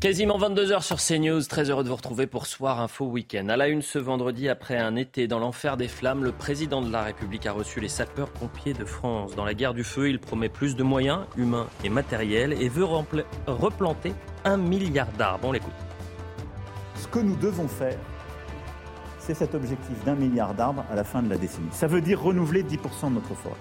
Quasiment 22h sur CNews, très heureux de vous retrouver pour Soir Info Week-end. À la une ce vendredi, après un été dans l'enfer des flammes, le président de la République a reçu les sapeurs-pompiers de France. Dans la guerre du feu, il promet plus de moyens humains et matériels et veut replanter un milliard d'arbres. On l'écoute. Ce que nous devons faire, c'est cet objectif d'un milliard d'arbres à la fin de la décennie. Ça veut dire renouveler 10% de notre forêt.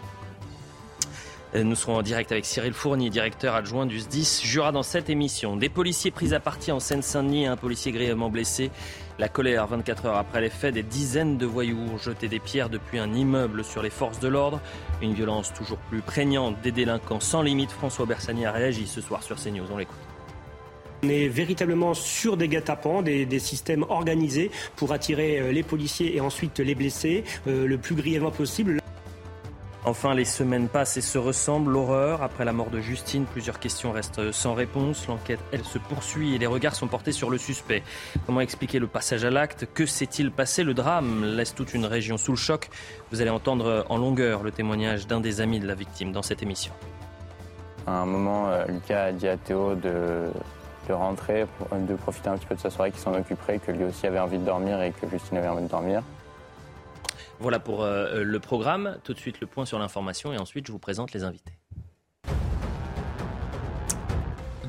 Euh, nous serons en direct avec Cyril Fournier, directeur adjoint du SDIS Jura dans cette émission. Des policiers pris à partie en Seine-Saint-Denis et un policier grièvement blessé. La colère 24 heures après les faits, des dizaines de voyous ont jeté des pierres depuis un immeuble sur les forces de l'ordre. Une violence toujours plus prégnante des délinquants sans limite. François Bersani a réagi ce soir sur CNews. On l'écoute. On est véritablement sur des guet-apens, des, systèmes organisés pour attirer euh, les policiers et ensuite les blessés euh, le plus grièvement possible. Enfin, les semaines passent et se ressemblent. L'horreur, après la mort de Justine, plusieurs questions restent sans réponse. L'enquête, elle, se poursuit et les regards sont portés sur le suspect. Comment expliquer le passage à l'acte? Que s'est-il passé? Le drame laisse toute une région sous le choc. Vous allez entendre en longueur le témoignage d'un des amis de la victime dans cette émission. À un moment, euh, Lucas a dit à Théo de, de rentrer, de profiter un petit peu de sa soirée, qu'il s'en occuperait, que lui aussi avait envie de dormir et que Justine avait envie de dormir. Voilà pour euh, le programme. Tout de suite le point sur l'information et ensuite je vous présente les invités.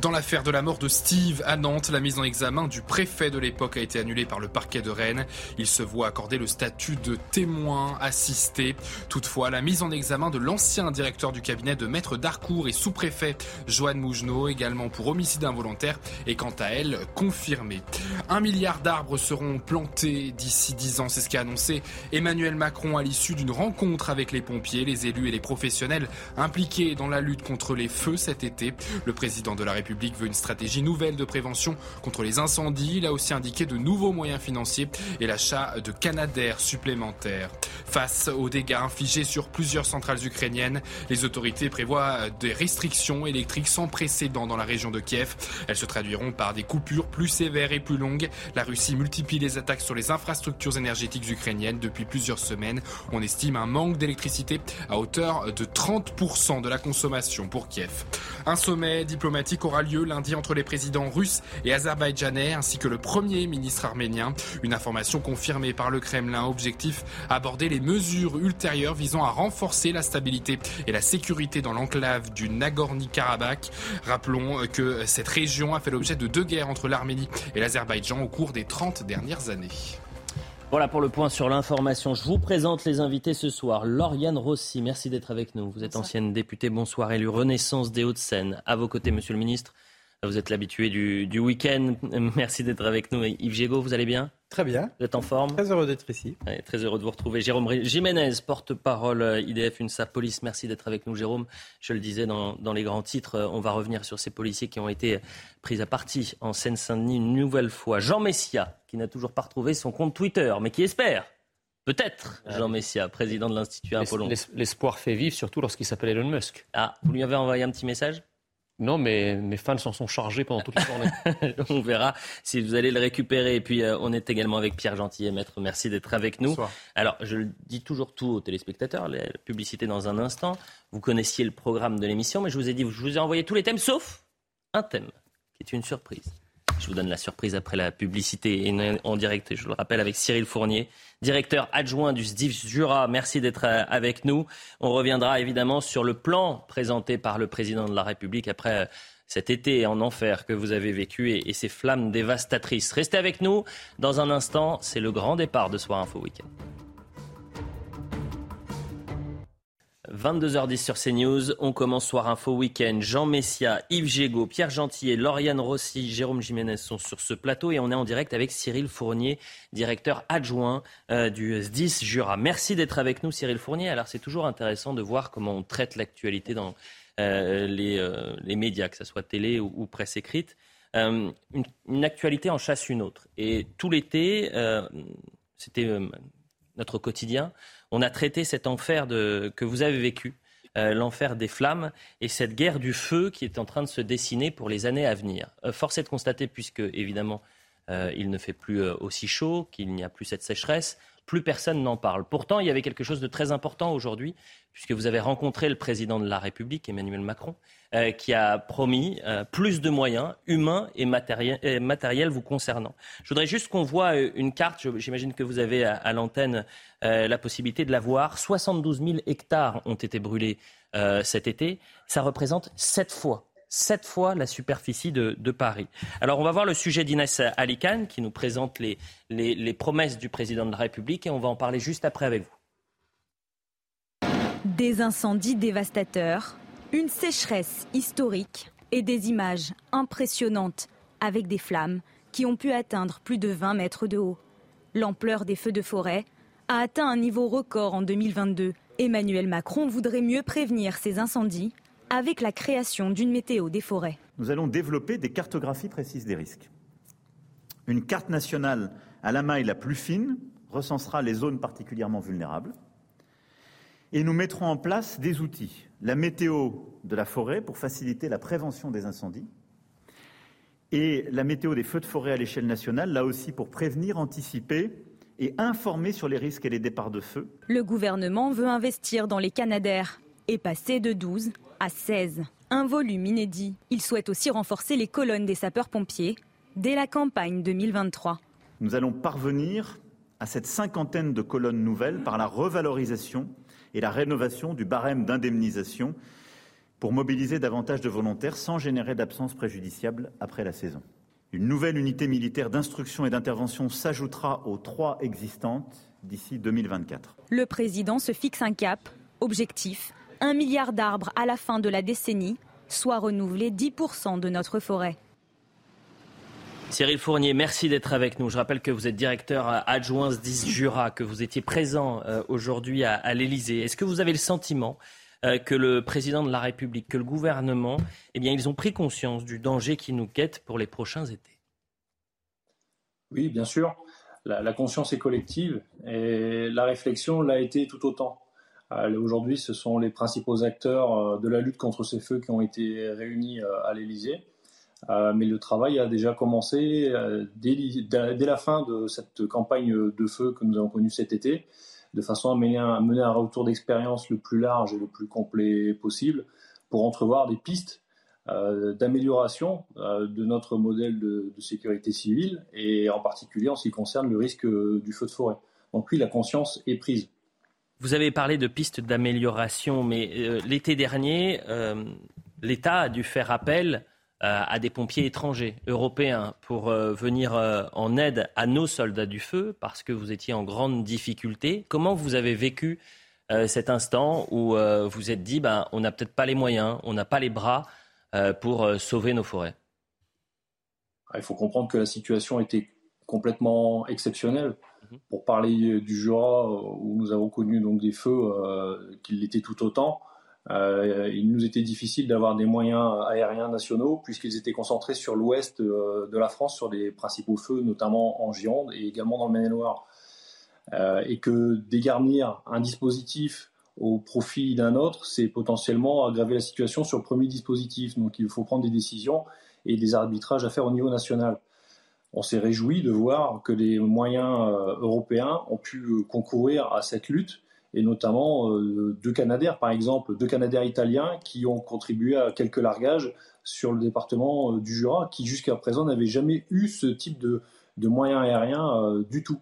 Dans l'affaire de la mort de Steve à Nantes, la mise en examen du préfet de l'époque a été annulée par le parquet de Rennes. Il se voit accorder le statut de témoin assisté. Toutefois, la mise en examen de l'ancien directeur du cabinet de maître d'Arcourt et sous-préfet Joanne Mougenot, également pour homicide involontaire, est quant à elle confirmée. Un milliard d'arbres seront plantés d'ici dix ans, c'est ce qu'a annoncé Emmanuel Macron à l'issue d'une rencontre avec les pompiers, les élus et les professionnels impliqués dans la lutte contre les feux cet été. Le président de la République République veut une stratégie nouvelle de prévention contre les incendies. Il a aussi indiqué de nouveaux moyens financiers et l'achat de canadaires supplémentaires. Face aux dégâts infligés sur plusieurs centrales ukrainiennes, les autorités prévoient des restrictions électriques sans précédent dans la région de Kiev. Elles se traduiront par des coupures plus sévères et plus longues. La Russie multiplie les attaques sur les infrastructures énergétiques ukrainiennes depuis plusieurs semaines. On estime un manque d'électricité à hauteur de 30% de la consommation pour Kiev. Un sommet diplomatique aura lieu lundi entre les présidents russes et azerbaïdjanais ainsi que le premier ministre arménien. Une information confirmée par le Kremlin. Objectif aborder les mesures ultérieures visant à renforcer la stabilité et la sécurité dans l'enclave du Nagorno-Karabakh. Rappelons que cette région a fait l'objet de deux guerres entre l'Arménie et l'Azerbaïdjan au cours des 30 dernières années. Voilà pour le point sur l'information. Je vous présente les invités ce soir. Lauriane Rossi, merci d'être avec nous. Vous êtes ancienne députée, bonsoir, élue Renaissance des Hauts-de-Seine. À vos côtés, monsieur le ministre, vous êtes l'habitué du, du week-end. Merci d'être avec nous. Yves Gégaud, vous allez bien? Très bien. Vous êtes en forme? Très heureux d'être ici. très heureux de vous retrouver. Jérôme Jiménez, porte-parole euh, IDF UNSA Police. Merci d'être avec nous, Jérôme. Je le disais dans, dans, les grands titres, euh, on va revenir sur ces policiers qui ont été pris à partie en Seine-Saint-Denis une nouvelle fois. Jean Messia, qui n'a toujours pas retrouvé son compte Twitter, mais qui espère Peut-être, Jean Messia, président de l'Institut Apollon. L'espoir fait vivre, surtout lorsqu'il s'appelle Elon Musk. Ah, vous lui avez envoyé un petit message? Non, mais mes fans s'en sont chargés pendant toute la journée. on verra si vous allez le récupérer. Et puis, euh, on est également avec Pierre Gentil Maître. Merci d'être avec nous. Bonsoir. Alors, je le dis toujours tout aux téléspectateurs, la publicité dans un instant. Vous connaissiez le programme de l'émission, mais je vous ai dit, je vous ai envoyé tous les thèmes, sauf un thème, qui est une surprise. Je vous donne la surprise après la publicité en direct, je le rappelle, avec Cyril Fournier, directeur adjoint du SDIF Jura. Merci d'être euh, avec nous. On reviendra évidemment sur le plan présenté par le président de la République après euh, cet été en enfer que vous avez vécu et, ces flammes dévastatrices. Restez avec nous. Dans un instant, c'est le grand départ de Soir Info Week-end. 22h10 sur CNews. On commence Soir Info Week-end. Jean Messia, Yves Gégaud, Pierre Gentillet, Lauriane Rossi, Jérôme Jiménez sont sur ce plateau et on est en direct avec Cyril Fournier, directeur adjoint euh, du SDIS Jura. Merci d'être avec nous, Cyril Fournier. Alors, c'est toujours intéressant de voir comment on traite l'actualité dans les, médias, que ce soit télé ou, presse écrite. Une, une, actualité en chasse une autre. Et tout l'été, c'était notre quotidien, on a traité cet enfer que vous avez vécu, euh, l'enfer des flammes et cette guerre du feu qui est en train de se dessiner pour les années à venir. Euh, force est de constater, puisque évidemment euh, il ne fait plus aussi chaud, qu'il n'y a plus cette sécheresse, plus personne n'en parle. Pourtant, il y avait quelque chose de très important aujourd'hui, puisque vous avez rencontré le président de la République, Emmanuel Macron, euh, qui a promis euh, plus de moyens humains et matériels, vous concernant. Je voudrais juste qu'on voit euh, une carte, j'imagine que vous avez à, l'antenne la possibilité de la voir. 72 000 hectares ont été brûlés cet été. Ça représente sept fois sept fois la superficie de, Paris. Alors on va voir le sujet d'Inès Alicane qui nous présente les, promesses du président de la République et on va en parler juste après avec vous. Des incendies dévastateurs, une sécheresse historique et des images impressionnantes avec des flammes qui ont pu atteindre plus de 20 mètres de haut. L'ampleur des feux de forêt a atteint un niveau record en 2022. Emmanuel Macron voudrait mieux prévenir ces incendies avec la création d'une météo des forêts. Nous allons développer des cartographies précises des risques. Une carte nationale à la maille la plus fine recensera les zones particulièrement vulnérables. Et nous mettrons en place des outils la météo de la forêt pour faciliter la prévention des incendies et la météo des feux de forêt à l'échelle nationale, là aussi pour prévenir, anticiper et informer sur les risques et les départs de feu. Le gouvernement veut investir dans les Canadaires et passer de 12 à 16. Un volume inédit. Il souhaite aussi renforcer les colonnes des sapeurs-pompiers dès la campagne 2023. Nous allons parvenir à cette cinquantaine de colonnes nouvelles par la revalorisation et la rénovation du barème d'indemnisation pour mobiliser davantage de volontaires sans générer d'absence préjudiciable après la saison. Une nouvelle unité militaire d'instruction et d'intervention s'ajoutera aux trois existantes d'ici 2024. Le président se fixe un cap, objectif, un milliard d'arbres à la fin de la décennie, soit renouveler 10% de notre forêt. Cyril Fournier, merci d'être avec nous. Je rappelle que vous êtes directeur adjoint 10 Jura, que vous étiez présent euh, aujourd'hui à, l'Elysée. Est-ce que vous avez le sentiment euh, que le président de la République, que le gouvernement, eh bien, ils ont pris conscience du danger qui nous guette pour les prochains étés? Oui, bien sûr. La, conscience est collective et la réflexion l'a été tout autant. Euh, aujourd'hui, ce sont les principaux acteurs de la lutte contre ces feux qui ont été réunis à l'Elysée. Euh, mais le travail a déjà commencé euh, dès, la fin de cette campagne de feu que nous avons connue cet été, de façon à mener un, retour d'expérience le plus large et le plus complet possible pour entrevoir des pistes euh, d'amélioration de notre modèle de, sécurité civile et en particulier en ce qui concerne le risque du feu de forêt. Donc oui, la conscience est prise. Vous avez parlé de pistes d'amélioration, mais l'été dernier, l'État a dû faire appel à des pompiers étrangers, européens, pour euh, venir euh, en aide à nos soldats du feu, parce que vous étiez en grande difficulté. Comment vous avez vécu cet instant où vous êtes dit, ben, on n'a peut-être pas les moyens, on n'a pas les bras pour sauver nos forêts? Ah, Il faut comprendre que la situation était complètement exceptionnelle. Mhm. Pour parler du Jura, où nous avons connu donc des feux qui l'étaient tout autant, euh, il nous était difficile d'avoir des moyens aériens nationaux puisqu'ils étaient concentrés sur l'ouest euh, de la France, sur les principaux feux, notamment en Gironde et également dans le Maine-et-Loire. Euh, et que dégarnir un dispositif au profit d'un autre, c'est potentiellement aggraver la situation sur le premier dispositif. Donc il faut prendre des décisions et des arbitrages à faire au niveau national. On s'est réjoui de voir que les moyens européens ont pu concourir à cette lutte et notamment euh, deux Canadaires, par exemple, deux Canadaires italiens qui ont contribué à quelques largages sur le département euh, du Jura, qui jusqu'à présent n'avaient jamais eu ce type de, de moyens aériens euh, du tout.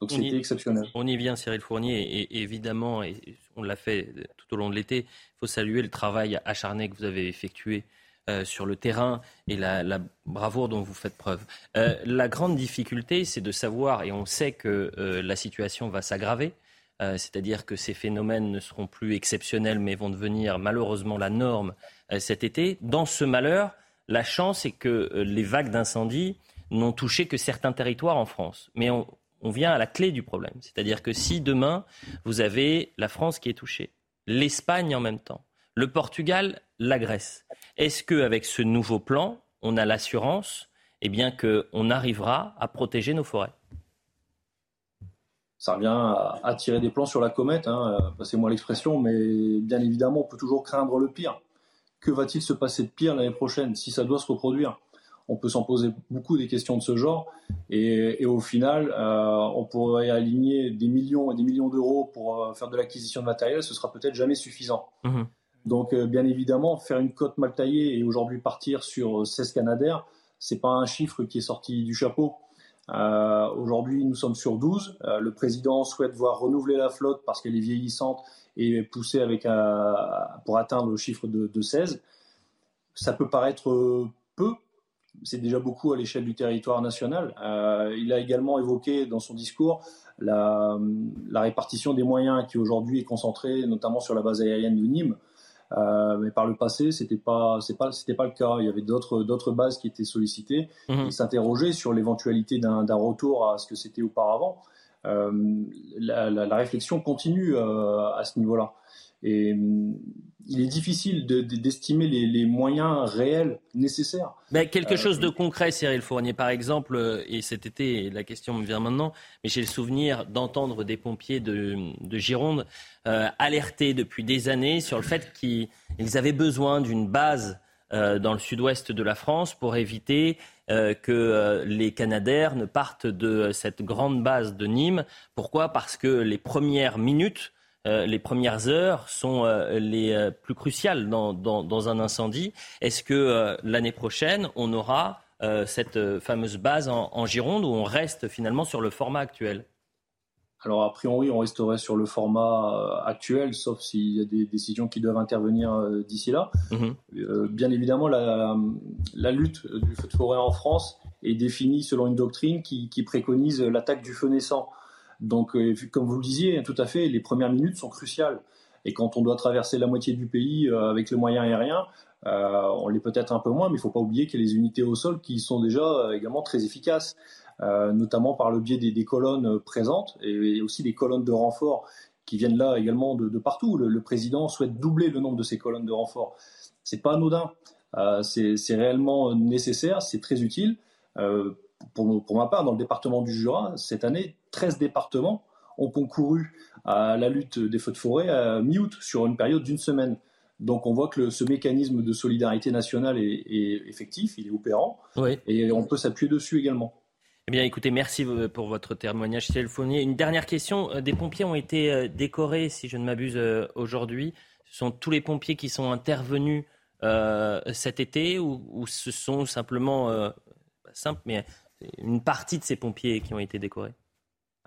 Donc c'était exceptionnel. On y vient, Cyril Fournier, et, évidemment, et on l'a fait tout au long de l'été, il faut saluer le travail acharné que vous avez effectué sur le terrain et la, la, bravoure dont vous faites preuve. la grande difficulté, c'est de savoir, et on sait que la situation va s'aggraver, euh, c'est-à-dire que ces phénomènes ne seront plus exceptionnels, mais vont devenir malheureusement la norme euh, cet été. Dans ce malheur, la chance est que euh, les vagues d'incendie n'ont touché que certains territoires en France. Mais on, vient à la clé du problème. C'est-à-dire que si demain, vous avez la France qui est touchée, l'Espagne en même temps, le Portugal, la Grèce. Est-ce qu'avec ce nouveau plan, on a l'assurance eh bien, qu'on arrivera à protéger nos forêts? Ça revient à, tirer des plans sur la comète, hein, euh, passez-moi l'expression, mais bien évidemment, on peut toujours craindre le pire. Que va-t-il se passer de pire l'année prochaine si ça doit se reproduire? On peut s'en poser beaucoup des questions de ce genre, et, au final, euh, on pourrait aligner des millions et des millions d'euros pour euh, faire de l'acquisition de matériel, ce sera peut-être jamais suffisant. Mmh. Donc, bien évidemment, faire une cote mal taillée et aujourd'hui partir sur 16 Canadaires, c'est pas un chiffre qui est sorti du chapeau. Euh, aujourd'hui, nous sommes sur 12. Euh, le président souhaite voir renouveler la flotte parce qu'elle est vieillissante et pousser avec pour atteindre le chiffre de, 16. Ça peut paraître peu, c'est déjà beaucoup à l'échelle du territoire national. Euh, il a également évoqué dans son discours la répartition des moyens qui aujourd'hui est concentrée notamment sur la base aérienne de Nîmes. Euh, mais par le passé, c'était pas, c'est pas, c'était pas le cas. Il y avait d'autres, d'autres bases qui étaient sollicitées. Mhm. Ils s'interrogeaient sur l'éventualité d'un, d'un retour à ce que c'était auparavant. Euh, la, la, la, réflexion continue euh, à ce niveau-là. Et il est difficile d'estimer les, les, moyens réels nécessaires. Mais quelque euh, chose de concret, Cyril Fournier, par exemple, euh, et cet été, la question me vient maintenant, mais j'ai le souvenir d'entendre des pompiers de, de Gironde euh, alerter depuis des années sur le fait qu'ils avaient besoin d'une base euh, dans le sud-ouest de la France pour éviter euh, que les Canadaires ne partent de cette grande base de Nîmes. Pourquoi? Parce que les premières minutes euh, les premières heures sont euh, les euh, plus cruciales dans, un incendie. Est-ce que l'année prochaine, on aura cette fameuse base en, Gironde où on reste finalement sur le format actuel? Alors, a priori, on resterait sur le format actuel, sauf s'il y a des décisions qui doivent intervenir d'ici là. Mhm. bien évidemment, la, lutte du feu de forêt en France est définie selon une doctrine qui préconise l'attaque du feu naissant. Donc, euh, comme vous le disiez, tout à fait, les premières minutes sont cruciales. Et quand on doit traverser la moitié du pays euh, avec le moyen aérien, euh, on l'est peut-être un peu moins, mais il ne faut pas oublier qu'il y a les unités au sol qui sont déjà également très efficaces, notamment par le biais des, colonnes présentes et, aussi des colonnes de renfort qui viennent là également de, partout. Le, président souhaite doubler le nombre de ces colonnes de renfort. C'est pas anodin, c'est réellement nécessaire, c'est très utile pour, ma part, dans le département du Jura, cette année, 13 départements ont concouru à la lutte des feux de forêt à mi-août, sur une période d'une semaine. Donc on voit que ce mécanisme de solidarité nationale est, effectif, il est opérant, et on peut s'appuyer dessus également. Eh bien, écoutez, merci euh, pour votre témoignage, Cyril Fournier. Une dernière question. Euh, des pompiers ont été euh, décorés, si je ne m'abuse, aujourd'hui. Ce sont tous les pompiers qui sont intervenus cet été ou, ce sont simplement, simple, mais une partie de ces pompiers qui ont été décorés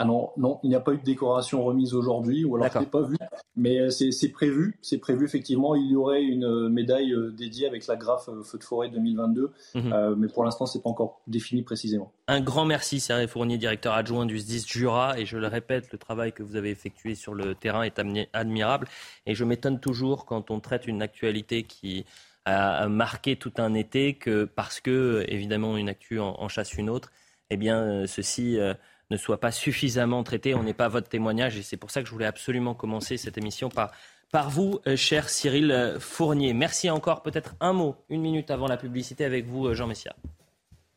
ah non, non, il n'y a pas eu de décoration remise aujourd'hui, ou alors je n'ai pas vu. Mais euh, c'est prévu, c'est prévu effectivement. Il y aurait une euh, médaille euh, dédiée avec la graphe Feu de forêt 2022, mhm. mais pour l'instant, c'est pas encore défini précisément. Un grand merci, Cyril Fournier, directeur adjoint du SDIS Jura. Et je le répète, le travail que vous avez effectué sur le terrain est admirable. Et je m'étonne toujours quand on traite une actualité qui a marqué tout un été que parce que, évidemment, une actu en, chasse une autre, eh bien, euh, ceci euh, ne soit pas suffisamment traité. On n'est pas votre témoignage et c'est pour ça que je voulais absolument commencer cette émission par, par vous, euh, cher Cyril Fournier. Merci encore. Peut-être un mot, une minute avant la publicité avec vous, Jean Messia.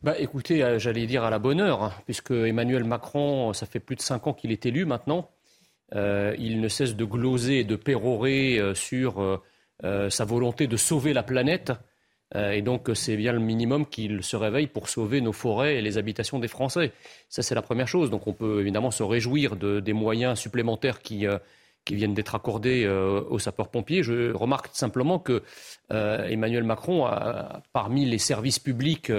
Bah, écoutez, j'allais dire à la bonne heure, hein, puisque Emmanuel Macron, ça fait plus de cinq ans qu'il est élu maintenant. il ne cesse de gloser et de pérorer sur sa volonté de sauver la planète. Euh, et donc, c'est bien le minimum qu'il se réveille pour sauver nos forêts et les habitations des Français. Ça, c'est la première chose. Donc, on peut évidemment se réjouir de, des moyens supplémentaires qui, euh, qui viennent d'être accordés aux sapeurs-pompiers. Je remarque simplement que Emmanuel Macron, parmi les services publics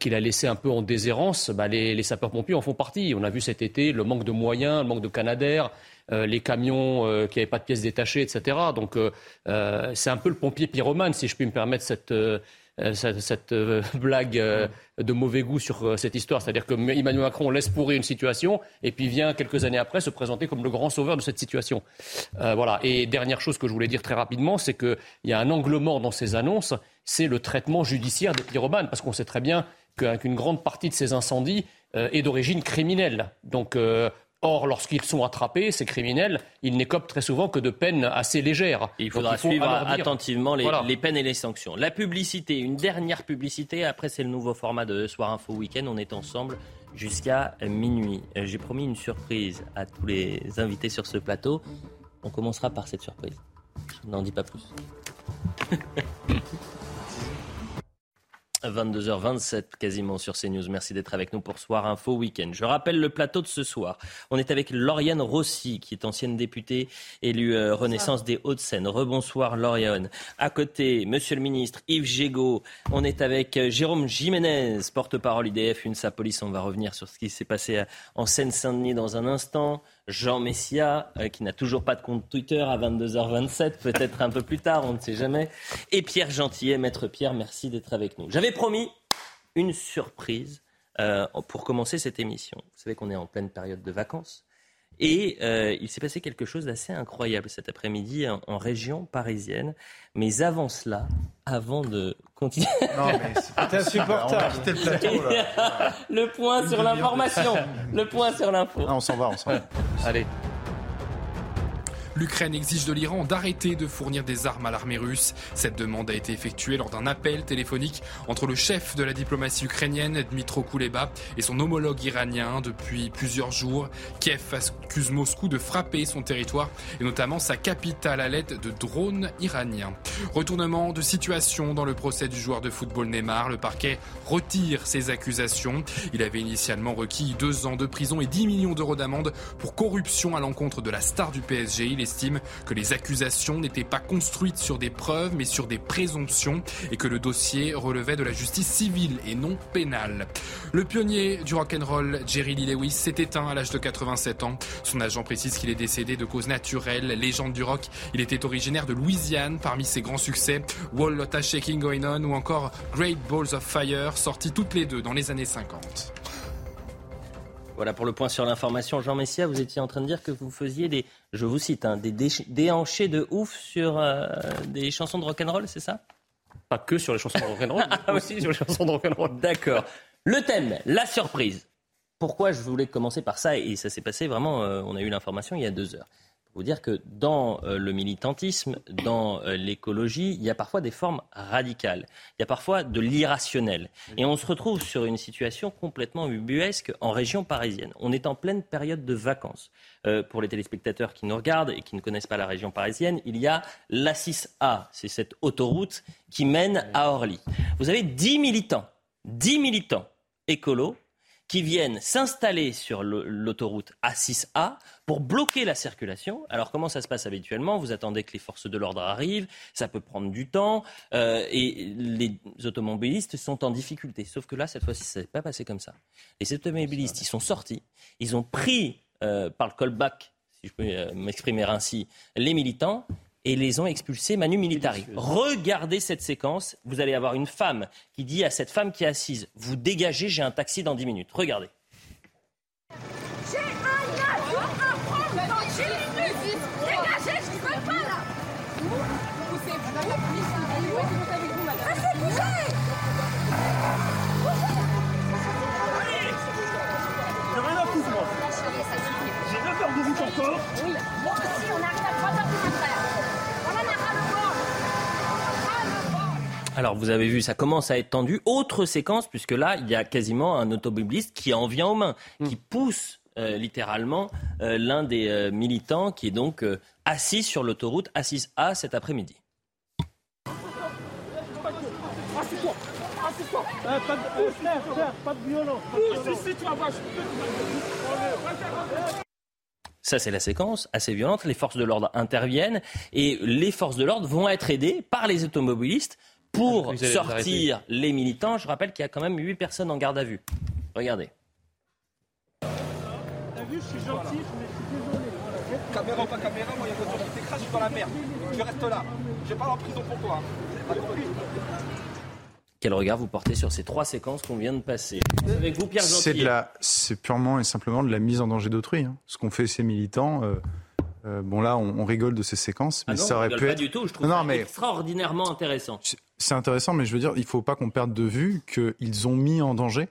qu'il a laissés un peu en déshérence, bah, les, les sapeurs-pompiers en font partie. On a vu cet été le manque de moyens, le manque de canadaires, euh, les camions euh, qui n'avaient pas de pièces détachées, etc. Donc euh, c'est un peu le pompier pyromane, si je puis me permettre cette, cette, blague de mauvais goût sur cette histoire. C'est-à-dire que Emmanuel Macron laisse pourrir une situation et puis vient quelques années après se présenter comme le grand sauveur de cette situation. voilà. Et dernière chose que je voulais dire très rapidement, c'est qu'il y a un angle mort dans ces annonces, c'est le traitement judiciaire des pyromanes, parce qu'on sait très bien qu'une grande partie de ces incendies est d'origine criminelle. Donc Or, lorsqu'ils sont attrapés, ces criminels, ils n'écopent très souvent que de peines assez légères. il faudra suivre attentivement les, peines et les sanctions. La publicité, une dernière publicité. Après, c'est le nouveau format de Soir Info Week-end. On est ensemble jusqu'à minuit. Euh, j'ai promis une surprise à tous les invités sur ce plateau. On commencera par cette surprise. Je n'en dis pas plus. 22h27 quasiment sur CNews. Merci d'être avec nous pour Soir Info Week-end. Je rappelle le plateau de ce soir. On est avec Lauriane Rossi, qui est ancienne députée élue euh, Renaissance des Hauts-de-Seine. Rebonsoir Lauriane. À côté, Monsieur le ministre Yves Gégaud. On est avec euh, Jérôme Jiménez, porte-parole IDF, une Police. On va revenir sur ce qui s'est passé euh, en Seine-Saint-Denis dans un instant. Jean Messia, euh, qui n'a toujours pas de compte Twitter à 22h27, peut-être un peu plus tard, on ne sait jamais. Et Pierre Gentillet, maître Pierre, merci d'être avec nous. J'avais promis une surprise euh, pour commencer cette émission. Vous savez qu'on est en pleine période de vacances. Et euh, il s'est passé quelque chose d'assez incroyable cet après-midi en, région parisienne. Mais avant cela, avant de continuer. Non, mais c'était insupportable. le, plateau, le point sur l'information. Le point sur l'info. on s'en va, on s'en va. Allez. L'Ukraine exige de l'Iran d'arrêter de fournir des armes à l'armée russe. Cette demande a été effectuée lors d'un appel téléphonique entre le chef de la diplomatie ukrainienne, Dmitro Kuleba, et son homologue iranien depuis plusieurs jours. Kiev accuse Moscou de frapper son territoire et notamment sa capitale à l'aide de drones iraniens. Retournement de situation dans le procès du joueur de football Neymar. Le parquet retire ses accusations. Il avait initialement requis deux ans de prison et 10 millions d'euros d'amende pour corruption à l'encontre de la star du PSG estime que les accusations n'étaient pas construites sur des preuves mais sur des présomptions et que le dossier relevait de la justice civile et non pénale. Le pionnier du rock'n'roll, Jerry Lee Lewis, s'est éteint à l'âge de 87 ans. Son agent précise qu'il est décédé de cause naturelle. Légende du rock, il était originaire de Louisiane. Parmi ses grands succès, Wall Lotta Shaking Going On ou encore Great Balls of Fire, sortis toutes les deux dans les années 50. Voilà pour le point sur l'information. Jean Messia, vous étiez en train de dire que vous faisiez des, je vous cite, hein, des déhanchés de ouf sur euh, des chansons de rock'n'roll, c'est ça? Pas que sur les chansons de rock'n'roll, mais ah aussi sur les chansons de rock'n'roll. D'accord. Le thème, la surprise. Pourquoi je voulais commencer par ça? Et ça s'est passé vraiment, euh, on a eu l'information il y a deux heures vous dire que dans euh, le militantisme, dans euh, l'écologie, il y a parfois des formes radicales. Il y a parfois de l'irrationnel. Et on se retrouve sur une situation complètement ubuesque en région parisienne. On est en pleine période de vacances. Euh, pour les téléspectateurs qui nous regardent et qui ne connaissent pas la région parisienne, il y a l'A6A. C'est cette autoroute qui mène à Orly. Vous avez 10 militants, 10 militants écolos qui viennent s'installer sur l'autoroute A6A pour bloquer la circulation. Alors comment ça se passe habituellement? Vous attendez que les forces de l'ordre arrivent, ça peut prendre du temps, euh, et les automobilistes sont en difficulté. Sauf que là, cette fois-ci, ça s'est pas passé comme ça. Les automobilistes, ils sont sortis, ils ont pris euh, par le callback, si je peux euh, m'exprimer ainsi, les militants, et les ont expulsés manu militari. Regardez cette séquence. Vous allez avoir une femme qui dit à cette femme qui est assise Vous dégagez, j'ai un taxi dans 10 minutes. Regardez. Alors vous avez vu, ça commence à être tendu. Autre séquence, puisque là, il y a quasiment un automobiliste qui en vient aux mains, qui pousse euh, littéralement euh, l'un des euh, militants qui est donc assis sur l'autoroute, assis A cet après-midi. Ça, c'est la séquence assez violente. Les forces de l'ordre interviennent et les forces de l'ordre vont être aidées par les automobilistes pour sortir les militants. Je rappelle qu'il y a quand même 8 personnes en garde à vue. Regardez. T'as vu, je suis gentil, mais je suis désolé. Caméra ou pas caméra, moi, il y a une voiture qui t'écrase, je suis dans la merde. Tu restes là. Je vais pas en prison pour toi. Hein. Quel regard vous portez sur ces trois séquences qu'on vient de passer c'est purement et simplement de la mise en danger d'autrui. Hein. Ce qu'ont fait ces militants. Euh, euh, bon là, on, rigole de ces séquences, mais ah ça aurait pu pas être. du tout. Je trouve ça extraordinairement intéressant. C'est intéressant, mais je veux dire, il ne faut pas qu'on perde de vue qu'ils ont mis en danger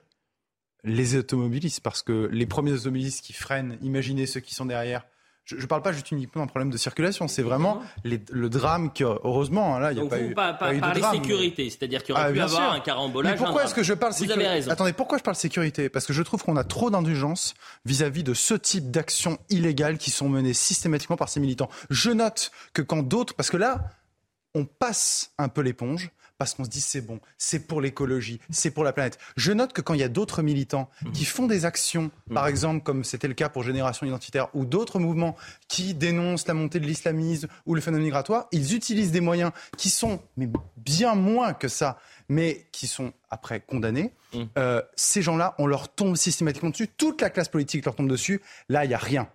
les automobilistes, parce que les premiers automobilistes qui freinent, imaginez ceux qui sont derrière. Je ne parle pas juste uniquement d'un problème de circulation, c'est vraiment les- le drame que, heureusement, hein, là, il n'y a Donc pas vous eu, pas, pas eu de drame. sécurité, c'est-à-dire qu'il y aurait Ah, pu bien avoir sûr. un carambolage. Mais pourquoi est-ce que je parle Vous sécurité avez raison. Attendez, pourquoi je parle sécurité Parce que je trouve qu'on a trop d'indulgence vis-à-vis de ce type d'actions illégales qui sont menées systématiquement par ces militants. Je note que quand d'autres, parce que là, on passe un peu l'éponge parce qu'on se dit c'est bon, c'est pour l'écologie, c'est pour la planète. Je note que quand il y a d'autres militants qui font des actions, par exemple comme c'était le cas pour Génération Identitaire, ou d'autres mouvements qui dénoncent la montée de l'islamisme ou le phénomène migratoire, ils utilisent des moyens qui sont mais bien moins que ça, mais qui sont après condamnés. Euh, ces gens-là, on leur tombe systématiquement dessus, toute la classe politique leur tombe dessus. Là, il n'y a rien.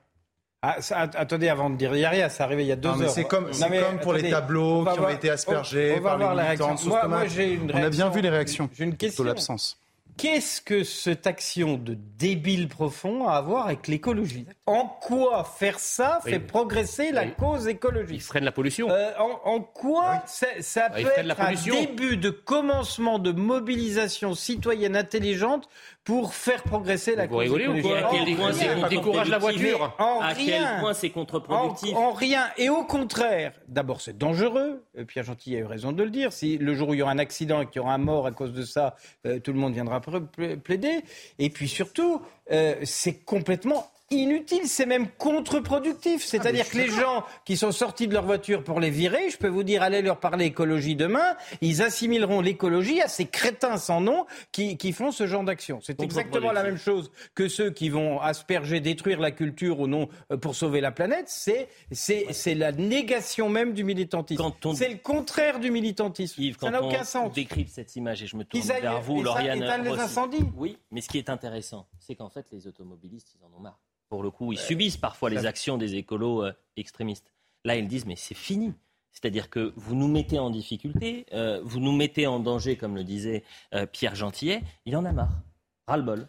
Ah, ça- att- attendez, avant de dire il y a rien, c'est arrivé il y a deux Non, mais heures. c'est comme- Non, c'est mais comme pour les tableaux qui ont été aspergés on- on va par les militants Moi, moi, une On a bien vu les réactions. J'ai une question. l'absence. Qu'est-ce que cette action de débile profond a à voir avec l'écologie? En quoi faire ça fait Oui. progresser la Oui. cause écologique? Il freine la pollution. Euh, en, en quoi ça, ça il peut freine la être un début de commencement de mobilisation citoyenne intelligente pour faire progresser la Vous cause rigolez ou quoi À quel point c'est- décourage la voiture En À quel rien. point c'est contre-productif En, en rien. Et au contraire, d'abord, c'est dangereux. Euh, Pierre Gentil a eu raison de le dire. Si le jour où il y aura un accident et qu'il y aura un mort à cause de ça, euh, tout le monde viendra pla- pla- plaider. Et puis surtout, euh, c'est complètement inutile, c'est même contre-productif. C'est-à-dire que les gens qui sont sortis de leur voiture pour les virer, je peux vous dire, allez leur parler écologie demain, ils assimileront l'écologie à ces crétins sans nom qui, qui font ce genre d'action. C'est exactement la même chose que ceux qui vont asperger, détruire la culture au nom euh, pour sauver la planète. C'est la négation même du militantisme. C'est le contraire du militantisme. Yves, ça n'a aucun sens. décrypte cette image et je me tourne Ils aillent- vers vous, Lauriane les incendies. Oui, mais ce qui est intéressant, c'est qu'en fait, les automobilistes, ils en ont marre. Pour le coup, ils subissent parfois les actions des écolos euh, extrémistes. Là, ils disent, mais c'est fini. C'est-à-dire que vous nous mettez en difficulté, euh, vous nous mettez en danger, comme le disait euh, Pierre Gentillet. Il en a marre. Ras-le-bol.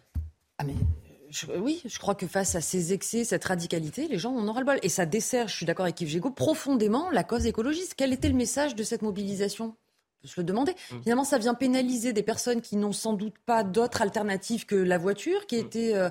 Je- oui, je crois que face à ces excès, cette radicalité, les gens en ont ras-le-bol. Et ça dessert, je suis d'accord avec Yves Gégaud, profondément la cause écologiste. Quel était le message de cette mobilisation? On peut se le demander. Mmh. Finalement, ça vient pénaliser des personnes qui n'ont sans doute pas d'autre alternative que la voiture, qui était euh,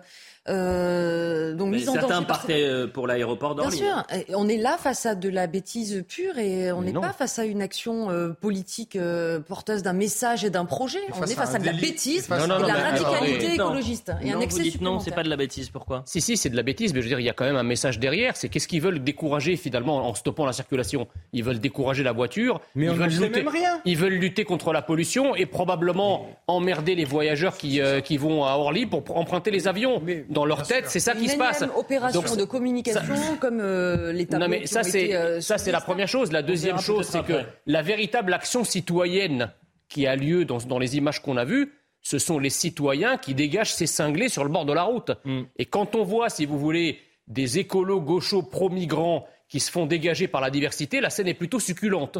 euh, donc Mais mise en certains danger. cette- partaient euh, pour l'aéroport Bien d'Orly. sûr, Et on est là face à de la bêtise pure et on n'est non. pas face à une action euh, politique euh, porteuse d'un message et d'un projet. on est face à de la bêtise Non, non, et de non, la radicalité Non. écologiste et un Non, excès vous dites non, c'est pas de la bêtise. Pourquoi? Si, si, c'est de la bêtise, mais je veux dire, il y a quand même un message derrière. C'est qu'est-ce qu'ils veulent décourager finalement en stoppant la circulation? Ils veulent décourager la voiture. Mais ils on veulent sait lutter, même rien. Ils veulent lutter contre la pollution et probablement emmerder les voyageurs qui, euh, qui vont à Orly pour emprunter les avions. Dans leur tête, c'est ça qui Une se passe. énième opération Donc, de communication comme euh, les tableaux non mais ça c'est euh, ça c'est la première chose. La deuxième chose, c'est que la véritable action citoyenne qui a lieu dans, dans les images qu'on a vues, ce sont les citoyens qui dégagent ces cinglés sur le bord de la route. Mm. Et quand on voit, si vous voulez, des écolos gauchos pro-migrants qui se font dégager par la diversité, la scène est plutôt succulente.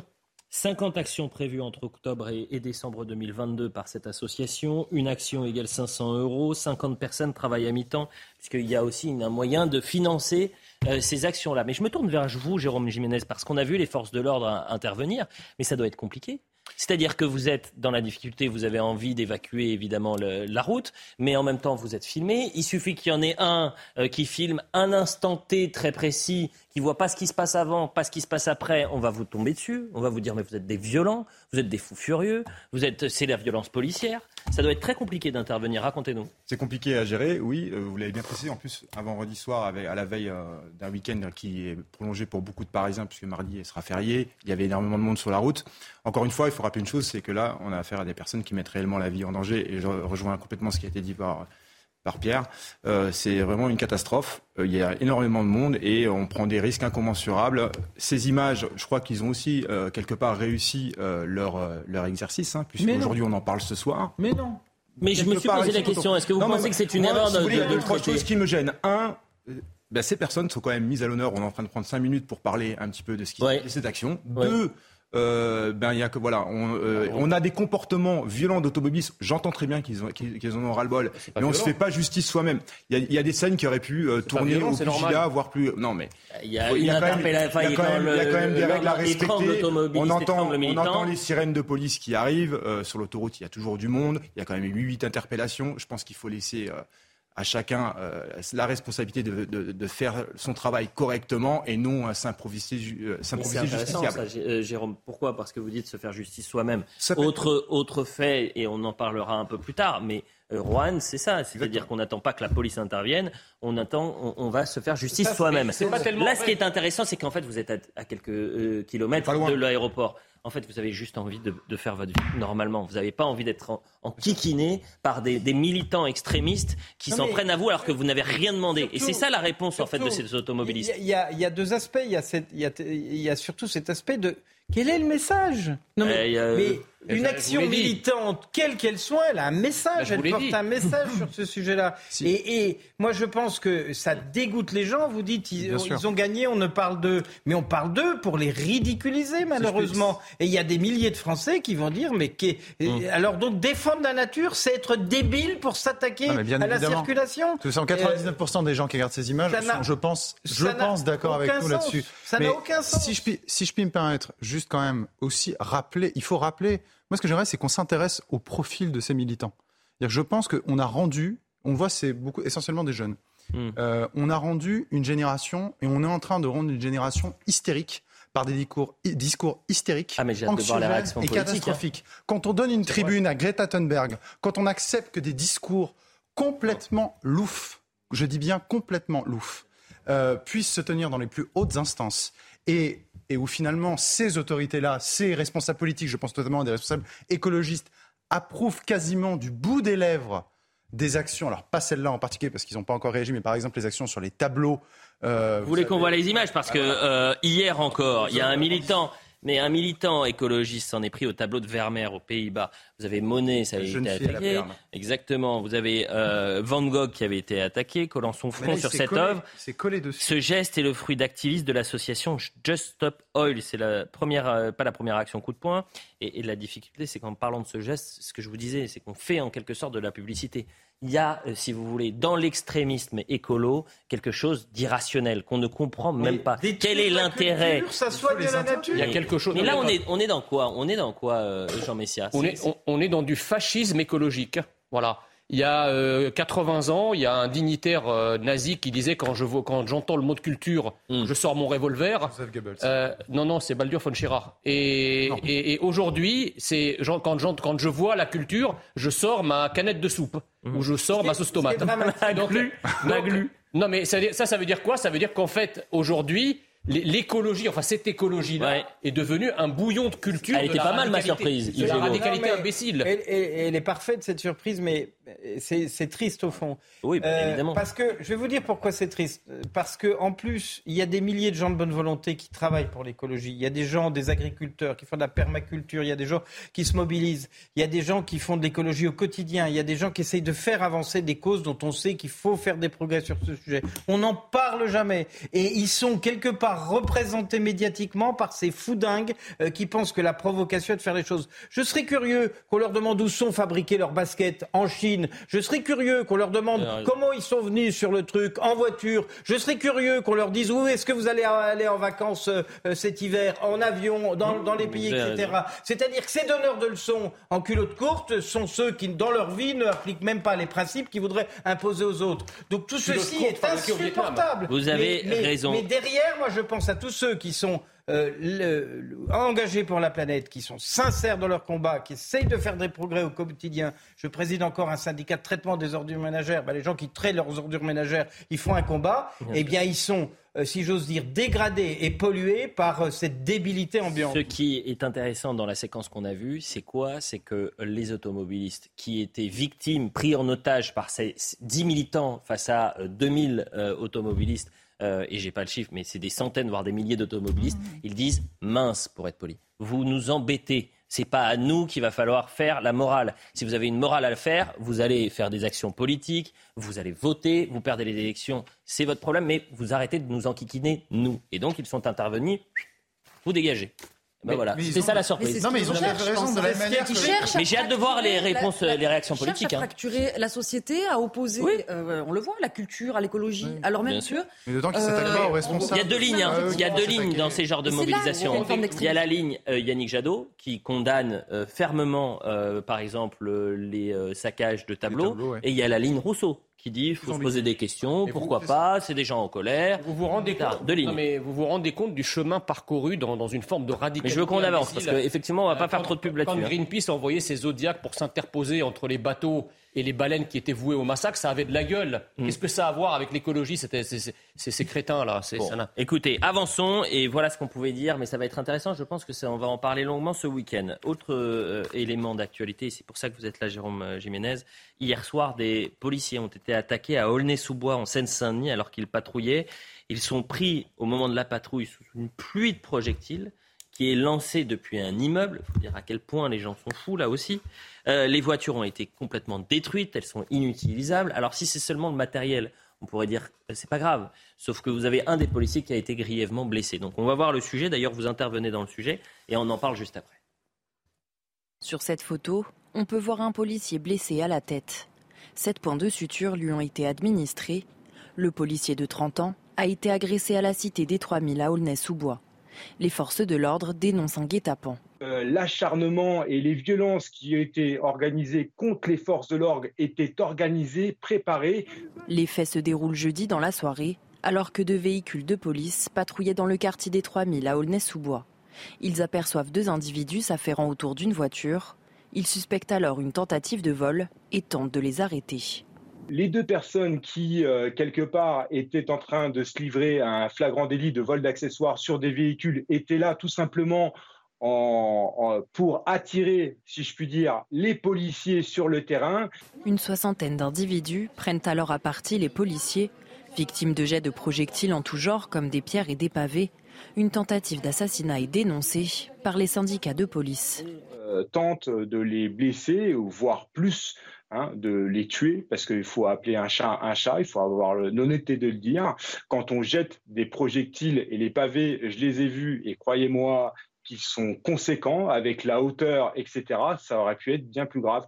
50 actions prévues entre octobre et, décembre 2022 par cette association. Une action égale 500 euros. 50 personnes travaillent à mi-temps, puisqu'il y a aussi un moyen de financer euh, ces actions-là. Mais je me tourne vers vous, Jérôme Jiménez, parce qu'on a vu les forces de l'ordre intervenir, mais ça doit être compliqué. C'est-à-dire que vous êtes dans la difficulté, vous avez envie d'évacuer évidemment la route, mais en même temps vous êtes filmé. Il suffit qu'il y en ait un euh, qui filme un instant T très précis, qui voit pas ce qui se passe avant, pas ce qui se passe après. On va vous tomber dessus, on va vous dire mais vous êtes des violents, vous êtes des fous furieux, vous êtes c'est la violence policière. Ça doit être très compliqué d'intervenir. Racontez-nous. C'est compliqué à gérer, oui, euh, vous l'avez bien précisé. En plus, un vendredi soir, à la veille euh, d'un week-end qui est prolongé pour beaucoup de Parisiens, puisque mardi sera férié, il y avait énormément de monde sur la route. Encore une fois, il faut rappeler une chose, c'est que là, on a affaire à des personnes qui mettent réellement la vie en danger, et je rejoins complètement ce qui a été dit par, par Pierre. Euh, c'est vraiment une catastrophe. Euh, il y a énormément de monde et on prend des risques incommensurables. Ces images, je crois qu'ils ont aussi euh, quelque part réussi euh, leur, euh, leur exercice, hein, puisqu'aujourd'hui on en parle ce soir. Mais non. Mais je me suis part, posé la question, est-ce que vous Non, pensez mais que c'est une moi, erreur si de, vous voulez, de- il y a de le trois choses qui me gênent. Un, ben, ces personnes sont quand même mises à l'honneur. On est en train de prendre cinq minutes pour parler un petit peu de ce qui de cette action. Deux, euh, ben il y a que voilà, on, euh, on a des comportements violents d'automobilistes. J'entends très bien qu'ils ont- qu'ils qu'ils en ont ras le bol, pas mais on se violent. fait pas justice soi-même. Il y a, il y a des scènes qui auraient pu euh, tourner violent, au pugilat, voire plus. Non mais Il y a quand même- interpellation, il y a il quand est même, dans il y a quand même des le- règles à respecter. On entend, on les sirènes de police qui arrivent euh, sur l'autoroute. Il y a toujours du monde. Il y a quand même 8 interpellations. Je pense qu'il faut laisser. À chacun euh, la responsabilité de, de- de faire son travail correctement et non s'improviser, euh, s'improviser justiciable. ça, euh, Jérôme. Pourquoi? Parce que vous dites se faire justice soi-même. Autre, autre fait, et on en parlera un peu plus tard, mais Rouen, c'est ça. C'est-à-dire qu'on n'attend pas que la police intervienne, on, attend, on, on va se faire justice soi-même. c'est pas tellement Là, ce qui est intéressant, c'est qu'en fait, vous êtes à, à quelques euh, kilomètres de l'aéroport. En fait, vous avez juste envie de, de faire votre vie normalement. Vous n'avez pas envie d'être en, en kikiné par des, des militants extrémistes qui s'en prendre à vous alors que vous n'avez rien demandé. Et c'est ça la réponse en fait de ces automobilistes. Il y, a, il y a deux aspects. Y il y a surtout cet aspect de quel est le message? Non, mais, Euh, a- mais je- une je action vous militante, quelle qu'elle soit, elle a un message. vous elle porte dit. un message sur ce sujet-là. Et, et moi, je pense que ça dégoûte les gens. Vous dites, ils, ont gagné, on ne parle d'eux. Mais on parle d'eux pour les ridiculiser, malheureusement. Et il y a des milliers de Français qui vont dire, mais qu'est- Hum. alors donc défendre la nature, c'est être débile pour s'attaquer Ah, à la circulation? Tout ça, en 99% des gens qui regardent ces images sont, je pense, je pense d'accord avec nous sens. là-dessus. Ça n'a aucun sens. Si je, puis, si je puis me permettre, juste quand même aussi rappeler, il faut rappeler, moi ce que j'aimerais c'est qu'on s'intéresse au profil de ces militants. Je pense qu'on a rendu, on voit c'est beaucoup, essentiellement des jeunes, Hmm. Euh, on a rendu une génération, et on est en train de rendre une génération hystérique par des discours, discours hystériques, Ah, anxiogènes et hein. catastrophiques. Quand on donne une tribune à Greta Thunberg, quand on accepte que des discours complètement louches, je dis bien complètement louches, euh, puissent se tenir dans les plus hautes instances et, et où finalement ces autorités-là, ces responsables politiques, je pense notamment à des responsables écologistes, approuvent quasiment du bout des lèvres des actions, alors pas celles-là en particulier parce qu'ils n'ont pas encore réagi, mais par exemple les actions sur les tableaux. euh, Vous voulez qu'on voit les images? Parce que euh, hier encore, il y a un militant, mais un militant écologiste s'en est pris au tableau de Vermeer aux Pays-Bas. Vous avez Monet, ça avait Jeune été attaqué. Exactement. Vous avez euh, Van Gogh qui avait été attaqué, collant son front là, sur cette œuvre. C'est collé dessus. Ce geste est le fruit d'activistes de l'association Just Stop Oil. C'est la première, euh, pas la première action coup de poing. Et, et la difficulté, c'est qu'en parlant de ce geste, ce que je vous disais, c'est qu'on fait en quelque sorte de la publicité. Il y a, euh, si vous voulez, dans l'extrémisme écolo, quelque chose d'irrationnel qu'on ne comprend même pas. Quel est l'intérêt culture, ça soigne la nature. Il y a quelque chose. Mais là, on est, on est dans quoi On est dans quoi, euh, Jean Messia? On C'est- est, on, on est dans du fascisme écologique. Voilà. Il y a euh, 80 ans, il y a un dignitaire euh, nazi qui disait quand je vois, quand j'entends le mot de culture, Hmm. je sors mon revolver. Joseph Goebbels. Euh, non, non, c'est Baldur von Schirach. Et, et, et aujourd'hui, c'est genre, quand, quand je vois la culture, je sors ma canette de soupe ou je sors ma sauce tomate. Donc, donc, non, mais ça, ça, ça veut dire quoi? Ça veut dire qu'en fait, aujourd'hui, l'écologie, enfin cette écologie-là, est devenue un bouillon de culture. Elle de était la pas mal, ma surprise, De la radicalité Non, mais imbécile. Elle, elle- elle est parfaite cette surprise, mais c'est c'est triste au fond. Oui, bah, Euh, évidemment. Parce que je vais vous dire pourquoi c'est triste. Parce que en plus, il y a des milliers de gens de bonne volonté qui travaillent pour l'écologie. Il y a des gens, des agriculteurs qui font de la permaculture. Il y a des gens qui se mobilisent. Il y a des gens qui font de l'écologie au quotidien. Il y a des gens qui essayent de faire avancer des causes dont on sait qu'il faut faire des progrès sur ce sujet. On n'en parle jamais. Et ils sont quelque part représentés médiatiquement par ces fous dingues euh, qui pensent que la provocation est de faire les choses. Je serais curieux qu'on leur demande où sont fabriqués leurs baskets en Chine. Je serais curieux qu'on leur demande Alors, comment ils sont venus sur le truc en voiture. Je serais curieux qu'on leur dise où est-ce que vous allez aller en vacances euh, euh, cet hiver, en avion, dans, dans les pays, etc. C'est-à-dire que ces donneurs de leçons en culotte courte sont ceux qui, dans leur vie, ne appliquent même pas les principes qu'ils voudraient imposer aux autres. Donc tout ceci est insupportable. Vous avez Mais- mais- raison. Mais derrière, moi, je pense à tous ceux qui sont euh, le- le- engagés pour la planète, qui sont sincères dans leur combat, qui essayent de faire des progrès au quotidien. Je préside encore un syndicat de traitement des ordures ménagères. Ben, les gens qui traitent leurs ordures ménagères, ils font un combat. Eh bien, ils sont, euh, si j'ose dire, dégradés et pollués par euh, cette débilité ambiante. Ce qui est intéressant dans la séquence qu'on a vue, c'est quoi? C'est que les automobilistes qui étaient victimes, pris en otage par ces 10 militants face à euh, 2000 euh, automobilistes, euh, et j'ai pas le chiffre, mais c'est des centaines, voire des milliers d'automobilistes, ils disent mince, pour être poli, vous nous embêtez. C'est pas à nous qu'il va falloir faire la morale. Si vous avez une morale à le faire, vous allez faire des actions politiques, vous allez voter, vous perdez les élections, c'est votre problème, mais vous arrêtez de nous enquiquiner, nous. Et donc ils sont intervenus, vous dégagez. Ben voilà, mais ont- ça la surprise. Non, mais ils ont raison, de la Ils manière que- Mais j'ai hâte de voir les réponses, la- les réactions ils cherchent politiques, à hein. fracturer la société, à opposer, Oui. euh, on le voit, la culture à l'écologie, alors même Bien sûr. Mais d'autant qu'ils Euh, s'attaquent pas aux Il responsables. y a deux lignes, hein. Ah, oui, il y a deux lignes dans ces genres de où il y a mobilisations. une forme Il y a la ligne euh, Yannick Jadot qui condamne euh, fermement, euh, par exemple, euh, les euh, saccages de tableaux, tableaux, ouais. et il y a la ligne Rousseau qui dit il faut se poser des questions, Et pourquoi pas, c'est des gens en colère. Vous vous rendez compte lignes. Non, mais vous vous rendez compte du chemin parcouru dans, dans une forme de radicalité. Mais je veux qu'on avance parce qu'effectivement, on va pas faire Quand- trop de pub Quand là-dessus. hein. Greenpeace a envoyé ses Zodiacs pour s'interposer entre les bateaux et les baleines qui étaient vouées au massacre, ça avait de la gueule. Qu'est-ce que ça a à voir avec l'écologie, c'était- ces, crétins-là Bon, écoutez, avançons et voilà ce qu'on pouvait dire, mais ça va être intéressant. Je pense que ça, on va en parler longuement ce week-end. Autre euh, élément d'actualité, et c'est pour ça que vous êtes là, Jérôme euh, Jiménez. Hier soir, des policiers ont été attaqués à Aulnay-sous-Bois en Seine-Saint-Denis alors qu'ils patrouillaient. Ils sont pris au moment de la patrouille sous une pluie de projectiles qui est lancée depuis un immeuble. Il faut dire à quel point les gens sont fous là aussi. Euh, les voitures ont été complètement détruites, elles sont inutilisables. Alors si c'est seulement le matériel, on pourrait dire euh, c'est pas grave. Sauf que vous avez un des policiers qui a été grièvement blessé. Donc on va voir le sujet. D'ailleurs, vous intervenez dans le sujet et on en parle juste après. Sur cette photo, on peut voir un policier blessé à la tête. Sept points de suture lui ont été administrés. Le policier de 30 ans a été agressé à la cité des 3000 à Aulnay-sous-Bois. Les forces de l'ordre dénoncent un guet-apens. Euh, l'acharnement et les violences qui étaient organisées contre les forces de l'ordre étaient organisées, préparées. Les faits se déroulent jeudi dans la soirée, alors que deux véhicules de police patrouillaient dans le quartier des 3000 à Aulnay-sous-Bois. Ils aperçoivent deux individus s'affairant autour d'une voiture. Ils suspectent alors une tentative de vol et tentent de les arrêter. Les deux personnes qui, euh, quelque part, étaient en train de se livrer à un flagrant délit de vol d'accessoires sur des véhicules étaient là tout simplement en- en- pour attirer, si je puis dire, les policiers sur le terrain. Une soixantaine d'individus prennent alors à partie les policiers, victimes de jets de projectiles en tout genre comme des pierres et des pavés. Une tentative d'assassinat est dénoncée par les syndicats de police. euh, tentent de les blesser, ou voire plus, hein, de les tuer, parce qu'il faut appeler un chat un chat, il faut avoir l'honnêteté de le dire. Quand on jette des projectiles et les pavés, je les ai vus, et croyez-moi qu'ils sont conséquents, avec la hauteur, etc., ça aurait pu être bien plus grave.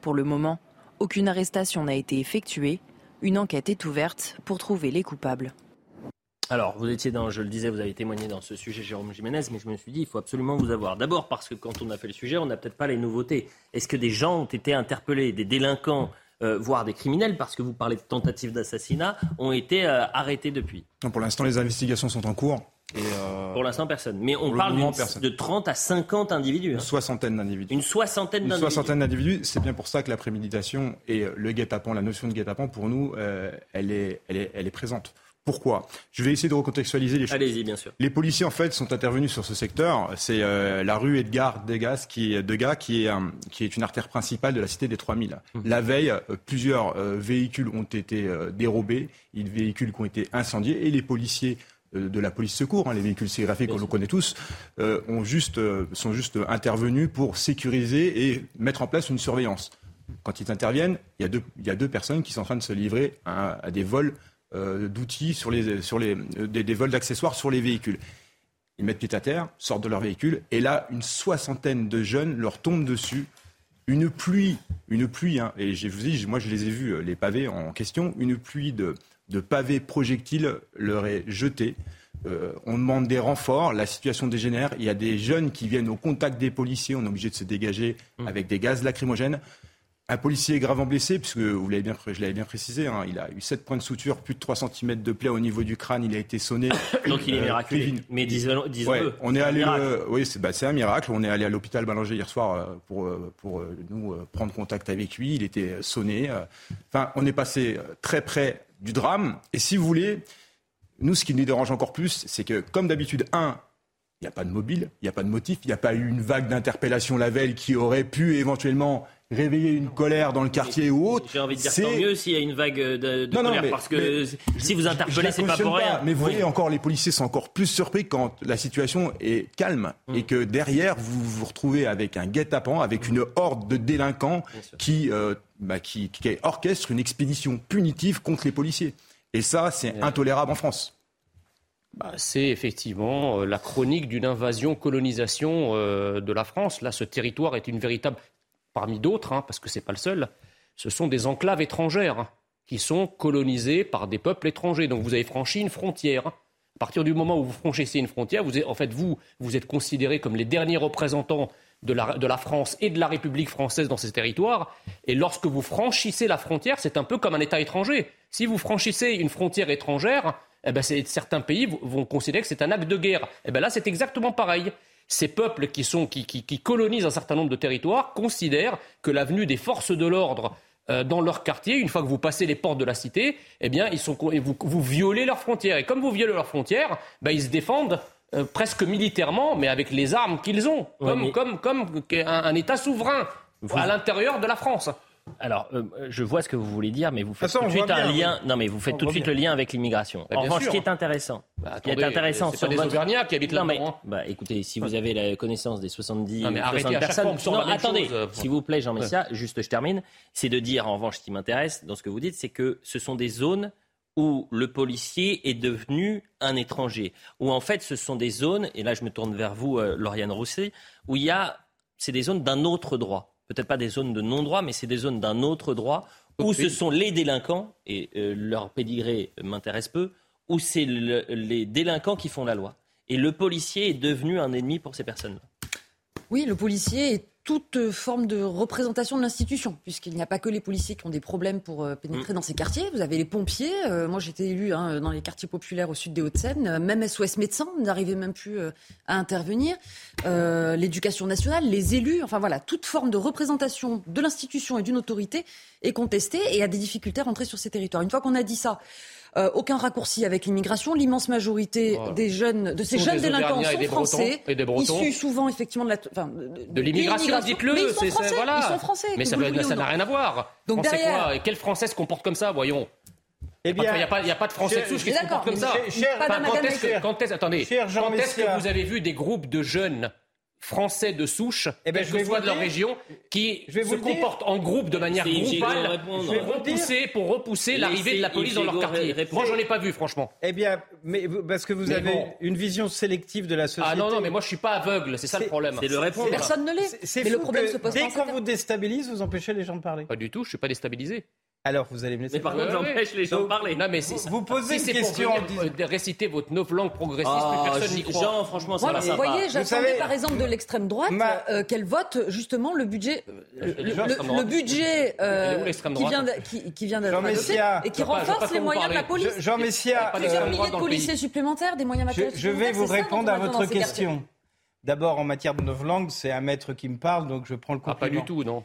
Pour le moment, aucune arrestation n'a été effectuée. Une enquête est ouverte pour trouver les coupables. Alors, vous étiez dans, je le disais, vous avez témoigné dans ce sujet, Jérôme Jiménez, mais je me suis dit, il faut absolument vous avoir. D'abord parce que quand on a fait le sujet, on n'a peut-être pas les nouveautés. Est-ce que des gens ont été interpellés, des délinquants, euh, voire des criminels, parce que vous parlez de tentatives d'assassinat, ont été euh, arrêtés depuis? Non, pour l'instant, les investigations sont en cours. Et, euh, Pour l'instant, personne. Mais on parle moment, de 30 à 50 individus. une hein. soixantaine d'individus. Une soixantaine Une d'individus. soixantaine d'individus, c'est bien pour ça que la préméditation et le guet-apens, la notion de guet-apens, pour nous, elle, est, elle, est, elle est présente. Pourquoi? Je vais essayer de recontextualiser les choses. Allez-y, bien sûr. Les policiers, en fait, sont intervenus sur ce secteur. C'est euh, la rue Edgar Degas, qui est, Degas, qui est, un- qui est une artère principale de la cité des 3000. La veille, euh, plusieurs euh, véhicules ont été dérobés, des véhicules qui ont été incendiés, et les policiers de la police secours, hein, les véhicules sérigraphiques, on le connaît tous, ont juste, sont juste intervenus pour sécuriser et mettre en place une surveillance. Quand ils interviennent, il y a deux, il y a deux personnes qui sont en train de se livrer à, à des vols d'outils sur les, sur les, euh, des, des vols d'accessoires sur les véhicules. Ils mettent pied à terre, sortent de leur véhicule, et là, une soixantaine de jeunes leur tombent dessus. Une pluie, une pluie, hein, et je vous dis, moi je les ai vus, euh, les pavés en question, une pluie de, de pavés projectiles leur est jetée. Euh, on demande des renforts, la situation dégénère. Il y a des jeunes qui viennent au contact des policiers, on est obligé de se dégager avec des gaz lacrymogènes. Un policier est gravement blessé, puisque vous l'avez bien, je l'avais bien précisé, hein, il a eu 7 points de suture, plus de 3 cm de plaie au niveau du crâne, il a été sonné. Donc il est Euh, miraculé. Kevin- Mais disons- disons-le. Ouais, on est allé, euh, oui, c'est bah, c'est un miracle. On est allé à l'hôpital Ballanger hier soir euh, pour, pour nous prendre contact avec lui. Il était sonné. Enfin, on est passé très près du drame. Et si vous voulez, nous, ce qui nous dérange encore plus, c'est que, comme d'habitude, un, il n'y a pas de mobile, il n'y a pas de motif, il n'y a pas eu une vague d'interpellation la veille qui aurait pu éventuellement réveiller une colère dans le quartier ou autre. J'ai envie de dire C'est- tant mieux s'il y a une vague de, de Non, non, colère, mais- parce que mais si vous interpellez, c'est pas pour rien. Mais vous Oui. voyez encore, les policiers sont encore plus surpris quand la situation est calme Mm. et que derrière, vous vous retrouvez avec un guet-apens, avec une horde de délinquants qui, euh, bah, qui, qui orchestre une expédition punitive contre les policiers. Et ça, c'est intolérable en France. bah, C'est effectivement euh, la chronique d'une invasion-colonisation euh, de la France. Là, ce territoire est une véritable, parmi d'autres, hein, parce que ce n'est pas le seul, ce sont des enclaves étrangères qui sont colonisées par des peuples étrangers. Donc vous avez franchi une frontière. À partir du moment où vous franchissez une frontière, vous êtes, en considérés comme les derniers représentants de la, de la, France et de la République française dans ces territoires. Et lorsque vous franchissez la frontière, c'est un peu comme un État étranger. Si vous franchissez une frontière étrangère, eh ben certains pays vont considérer que c'est un acte de guerre. Eh ben là, c'est exactement pareil. Ces peuples qui, sont, qui, qui, qui, colonisent un certain nombre de territoires considèrent que l'avenue des forces de l'ordre euh, dans leur quartier, une fois que vous passez les portes de la cité, eh bien, ils sont, vous, vous violez leurs frontières. Et comme vous violez leurs frontières, ben, ils se défendent euh, presque militairement, mais avec les armes qu'ils ont, comme, ouais, mais... comme, comme un, un, État souverain vous... à l'intérieur de la France. Alors, euh, je vois ce que vous voulez dire, mais vous faites tout de suite un lien. Non, mais vous faites on tout de suite bien. le lien avec l'immigration. Bah, en revanche, ce qui est intéressant, bah, ce qui est intéressant, c'est pas des Auvergnats qui habitent là mais, bah, écoutez, si vous avez la connaissance des 70 non, mais 60 personnes, non, attendez, chose. s'il vous plaît, Jean Messia, juste je termine, c'est de dire en revanche, ce qui m'intéresse dans ce que vous dites, c'est que ce sont des zones où le policier est devenu un étranger, où en fait ce sont des zones, et là je me tourne vers vous, euh, Lauriane Rousset, où il y a, c'est des zones d'un autre droit peut-être pas des zones de non-droit, mais c'est des zones d'un autre droit, où ce sont les délinquants, et euh, leur pédigré m'intéresse peu, où c'est le, les délinquants qui font la loi. Et le policier est devenu un ennemi pour ces personnes-là. Oui, le policier est toute forme de représentation de l'institution, puisqu'il n'y a pas que les policiers qui ont des problèmes pour euh, pénétrer mmh. dans ces quartiers. Vous avez les pompiers. Euh, moi, j'étais élu hein, dans les quartiers populaires au sud des Hauts-de-Seine. Euh, même SOS médecins n'arrivait même plus euh, à intervenir. Euh, l'éducation nationale, les élus, enfin voilà, toute forme de représentation de l'institution et d'une autorité est contestée et a des difficultés à rentrer sur ces territoires. Une fois qu'on a dit ça, euh, aucun raccourci avec l'immigration. L'immense majorité Voilà. des jeunes, de ces jeunes délinquants et sont des Bretons français, et des Bretons. issus souvent effectivement de la, enfin, De l'immigration, dites-le. Mais ils sont français. voilà. Ils sont français. Mais ça n'a rien à voir. Donc Français derrière- quoi Et quel Français se comporte comme ça, voyons Eh il n'y bien, a, a pas de Français de souche qui se comportent comme ça. cher- pas Enfin, quand est-ce que, quand est-ce- attendez, quand que vous avez vu des groupes de jeunes Français de souche, Eh ben, que soit de leur dire. région, qui Je vais se comportent en groupe de manière groupale pour repousser, pour repousser l'arrivée de la police dans leur quartier. répondre. Moi, j'en ai pas vu, franchement. Eh bien, mais parce que vous Mais avez bon. une vision sélective de la société. Ah non, non, mais moi, je suis pas aveugle, c'est ça le problème. C'est le répondre. Personne ne l'est. Mais le problème se pose dès qu'on vous déstabilise, vous empêchez les gens de parler. Pas du tout, je suis pas déstabilisé. Alors, vous allez me laisser Mais par parler. contre, j'empêche les gens de parler. Non, mais c'est- Vous posez si une question pour en venir, euh, réciter votre neuf langue progressiste, Ah, plus personne n'y croit. Jean, franchement, ça Moi, va vous voyez, j'attendais savez- par exemple de l'extrême droite Ma- euh, qu'elle vote justement le budget, euh, le, budget euh, qui droite vient qui, qui d'être Jean adopté Messia. et qui Je je renforce ce les vous moyens de la police. Je- Jean Messia, Plusieurs milliers de policiers supplémentaires, des moyens je, matériels je vais supplémentaires, vous répondre on à votre question. D'abord, en matière de neuf langues, c'est un maître qui me parle, donc je prends le Ah, compliment. pas du tout, non.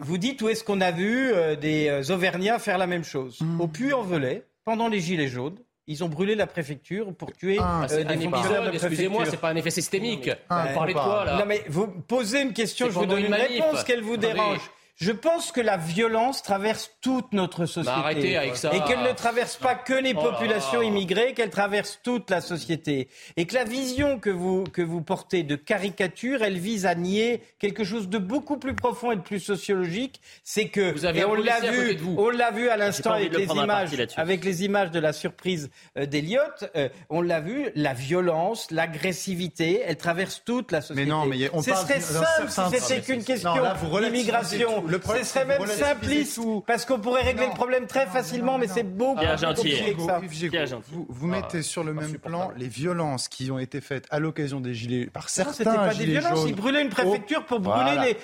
Vous dites où est-ce qu'on a vu euh, des euh, Auvergnats faire la même chose Hmm. Au Puy-en-Velay, pendant les Gilets jaunes, ils ont brûlé la préfecture pour tuer Ah, euh, des épisode, excusez-moi, c'est pas un effet systémique. Ah, vous parlez de on quoi, parle. là Non mais vous posez une question, je vous donne une réponse qu'elle vous dérange. Je pense que la violence traverse toute notre société. Bah, arrêtez avec ça. Et qu'elle ne traverse pas que les Oh populations immigrées, qu'elle traverse toute la société. Et que la vision que vous, que vous portez de caricature, elle vise à nier quelque chose de beaucoup plus profond et de plus sociologique. C'est que, Vous avez et on l'a vu, on l'a vu à l'instant avec les images, avec les images de la surprise euh, d'Eliott, euh, on l'a vu, la violence, l'agressivité, elle traverse toute la société. Mais non, mais on Ce parle serait d'un simple si c'était qu'une question d'immigration. Le problème, Ce c'est serait même simpliste, parce qu'on pourrait régler Non. le problème très Non, facilement, non, mais c'est beaucoup plus Gentil. compliqué que ça. Vous, vous mettez sur le même plan les violences qui ont été faites à l'occasion des gilets par Non, certains c'était pas des gilets violences, jaunes. ils brûlaient une préfecture pour brûler Voilà, les,